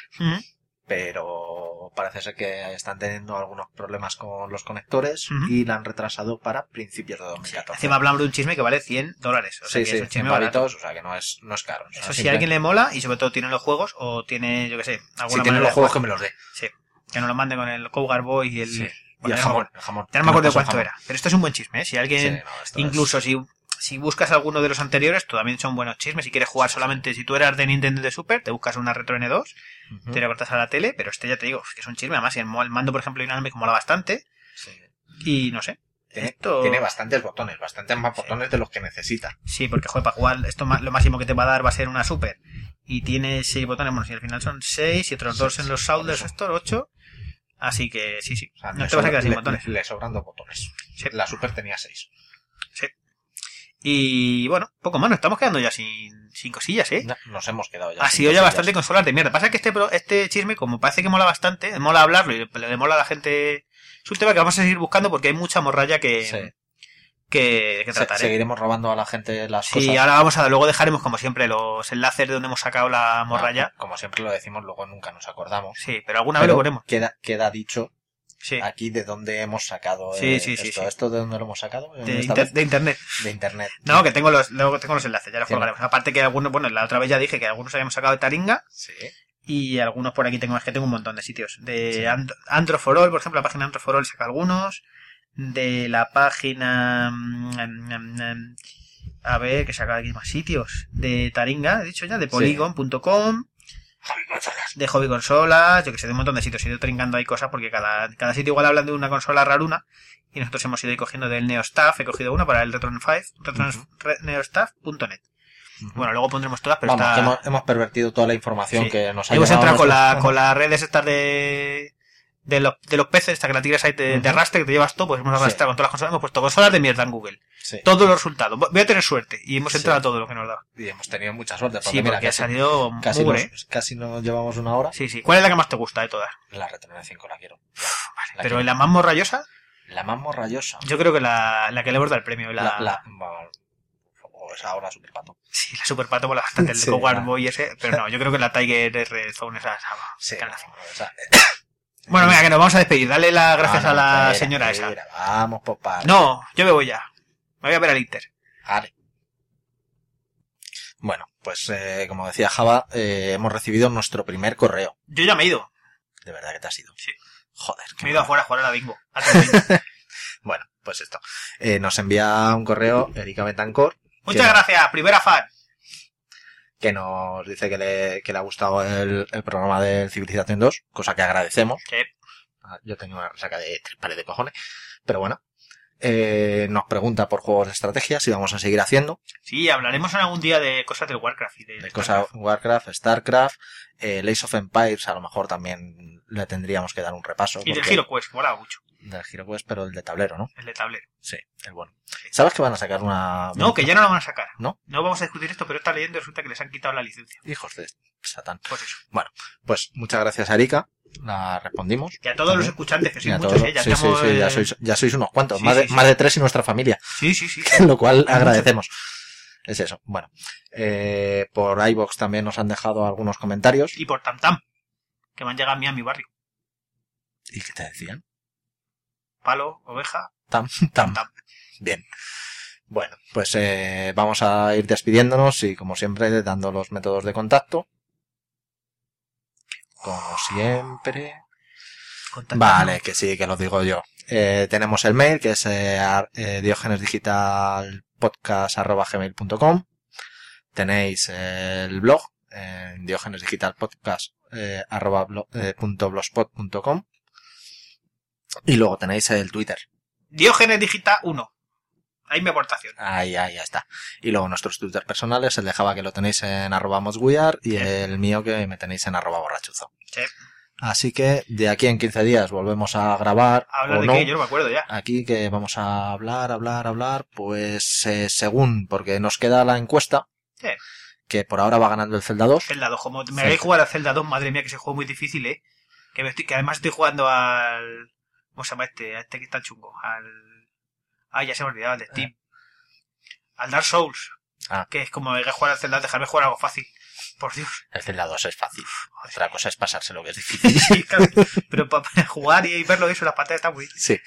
Pero parece ser que están teniendo algunos problemas con los conectores y la han retrasado para principios de 2014. Encima hablamos de un chisme que vale 100 dólares. O sea sí, que sí, es un 100 chisme barato. pavitos, o sea que no es, no es caro. Eso si a alguien le mola y sobre todo tiene los juegos o tiene, yo qué sé, alguna Si tiene los juegos que me los dé. Sí. Que nos lo mande con el Cougar Boy y el... Sí. Y el me jamón, acuerdo- el jamón. Ya no me acuerdo cuánto era. Pero esto es un buen chisme, ¿eh? Si alguien... Sí, no, esto Incluso si, si buscas alguno de los anteriores, también son buenos chismes. Si quieres jugar solamente, si tú eras de Nintendo de Super, te buscas una Retro N2, es- Ujú. te la cortas a la tele, pero este ya te digo, que es un chisme. Además, el mando, por ejemplo, inalámbrico mola bastante. Sí. Y no sé. Tiene, Esto- tiene bastantes botones, bastantes más botones de los que necesita. Sí, porque joder, para jugar esto lo máximo que te va a dar va a ser una Super. Y tiene seis botones, bueno, si al final son seis y otros Sí, dos en sí, los eso. estos, ocho. Así que sí, sí. O sea, no te vas a quedar sin le- botones. Le sobran dos botones. Sí. La Super tenía seis. Y bueno, poco más, nos estamos quedando ya sin, sin cosillas, ¿eh? No, Nos hemos quedado ya. Ha sido ya bastante consolas de mierda. Pasa que este, este chisme, como parece que mola bastante, mola hablarlo y le, le mola a la gente. Es un tema que vamos a seguir buscando porque hay mucha morralla que, Sí. Que, que Se- tratar. ¿eh? seguiremos robando a la gente las Sí, cosas. ahora vamos a, luego dejaremos como siempre los enlaces de donde hemos sacado la morralla. Ah, Como siempre lo decimos, luego nunca nos acordamos. Sí, pero alguna vez lo ponemos. Queda, queda dicho Sí, aquí de dónde hemos sacado Sí, eh, sí, sí, esto. sí. ¿Esto de dónde lo hemos sacado? de, internet. De internet. No, que tengo los, luego tengo los enlaces, ya los colgaremos. Aparte que algunos, bueno, la otra vez ya dije que algunos habíamos sacado de Taringa Sí. y algunos por aquí tengo, es que tengo un montón de sitios. De Sí. And- Andro for All, por ejemplo, la página Andro for All saca algunos. De la página... mm, mm, mm, A ver, que saca aquí más sitios. De Taringa, he dicho ya, de polygon.com. de hobby consolas, yo que sé, de un montón de sitios. He ido trincando ahí cosas porque cada, cada sitio igual hablan de una consola raruna. Y nosotros hemos ido cogiendo del Neostaff. He cogido una para el Retron 5, retron- Ujú. re- neostaff.net. Ujú. Bueno, luego pondremos todas, pero Vamos, está... hemos, hemos pervertido toda la información Sí. que nos ha Hemos entrado con, la, con las redes estas de... De los, de los peces, esta que la tiras ahí de, arrastre que te llevas todo, pues hemos Sí. arrastrado con todas las consolas, hemos puesto consolas de mierda en Google. Sí. Todos los resultados. Voy a tener suerte. Y hemos Sí. entrado a todo lo que nos da. Y hemos tenido mucha suerte. Porque Sí, mira, porque ha casi, salido casi, mugre, nos, casi nos llevamos una hora. Sí, sí. ¿Cuál es la que más te gusta de todas? La Retro 5 la quiero. Ya, la Pero quiero. la más morrayosa, La más morrayosa. yo creo que la, la que le hemos dado el premio. La, La, la- bueno, pues ahora Super Pato. Sí, la Super Pato mola bastante, el ah. Boy ese, pero no, yo creo que la Tiger R Zone esa, esa Sí, que Bueno, venga, que nos vamos a despedir. Dale las gracias no, a la espera, señora esa. Vamos, por partes. No, yo me voy ya. Me voy a ver al Inter. Vale. Bueno, pues eh, como decía Java, eh, hemos recibido nuestro primer correo. Yo ya me he ido. De verdad que te has ido. Sí. Joder. Me he ido afuera a jugar a la bingo. Bueno, pues esto. Eh, nos envía un correo Erika Betancor Muchas Que- gracias, primera fan. Que nos dice que le, que le ha gustado el, el programa de Civilización 2, cosa que agradecemos. Sí. Ah, Yo tenía una resaca de tres pares de cojones. Pero bueno. Eh, nos pregunta por juegos de estrategia si vamos a seguir haciendo. Sí, hablaremos en algún día de cosas del Warcraft y de, de cosas Warcraft, Starcraft, eh, Ace of Empires, a lo mejor también le tendríamos que dar un repaso. Y del Hero Quest, que mola mucho. Del Hero Quest, pero el de tablero, ¿no? El de tablero. Sí, el bueno. ¿Sabes que van a sacar una... No, que ya no lo van a sacar. ¿No? No vamos a discutir esto, pero está leyendo y resulta que les han quitado la licencia. Hijos de Satán. Pues eso. Pues muchas gracias a Erika, la respondimos. Que a todos los escuchantes, que sois a muchos, todos- ¿eh? Ya sí, estamos, sí, sí, ya sois, ya sois unos cuantos, más, de, más de tres y nuestra familia, Sí, sí, sí. lo cual agradecemos. Es eso, bueno. Eh, por iBox también nos han dejado algunos comentarios. Y por Tam Tam, que me han llegado a mí a mi barrio. ¿Y qué te decían? Palo, oveja, Tam, Tam tam. Tam. Bien. Bueno, pues eh, vamos a ir despidiéndonos y como siempre dando los métodos de contacto. Como siempre. Vale, que sí, que lo digo yo. Eh, tenemos el mail que es eh, eh, diogenesdigitalpodcast.gmail.com Tenéis el blog eh, eh, y luego tenéis el Twitter. Diógenes Digital 1. Ahí mi aportación. Ahí, ahí, ya está. Y luego nuestros Twitter personales, el de Java que lo tenéis en arroba mosguiar y Sí. el mío que me tenéis en arroba borrachuzo. Sí. Así que de aquí en 15 días volvemos a grabar. Habla o de no. qué, yo no me acuerdo ya. Aquí que vamos a hablar, hablar, hablar, pues eh, según, porque nos queda la encuesta, Sí. que por ahora va ganando el Zelda 2. Zelda 2, como me Sí. hagáis jugar a Zelda 2, madre mía, que ese juego muy difícil, eh. Que, me estoy, que además estoy jugando al. ¿Cómo se llama este? A este que está chungo. Al. Ah, ya se me olvidaba, el de Steam. Al Dark Souls. Ah. Que es como hay que jugar al Zelda, dejarme jugar algo fácil. Por Dios. El Zelda 2 es fácil. Otra cosa es pasárselo, que es difícil. Sí, claro. Pero para jugar y verlo eso, las pantallas está muy. sí.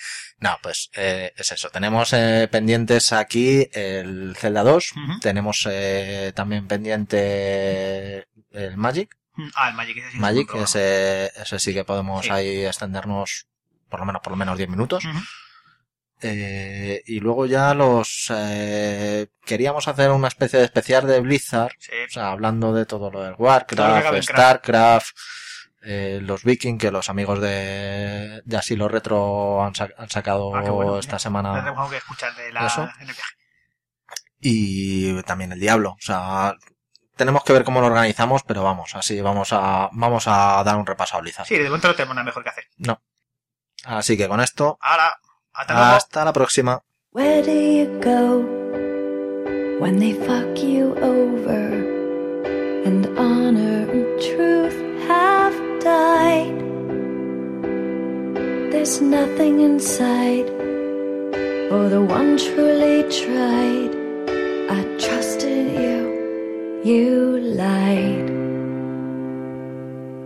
No, pues eh, es eso. Tenemos eh, pendientes aquí el Zelda 2. Ujú. Tenemos eh, también pendiente el Magic. Ah, el Magic ese sí es Magic, un ese, ese sí que podemos Sí. ahí extendernos por lo menos por lo menos 10 minutos. Eh, y luego ya los eh, queríamos hacer una especie de especial de Blizzard, Sí. o sea, hablando de todo lo del lo Warcraft, craft. Starcraft, eh, los Viking, que los amigos de, de Asilo Retro han, sa- han sacado Ah, bueno, esta mira. semana. Tendremos que escuchar de la, Eso. en el viaje. y también el Diablo, o sea, tenemos que ver cómo lo organizamos, pero vamos, así vamos a vamos a dar un repaso a Blizzard. Sí, de momento no tenemos nada mejor que hacer. Así que con esto, Ahora, hasta luego. hasta la próxima. Where do you go when they fuck you over and honor and truth have died? There's nothing inside for the one truly tried. I trusted you, you lied.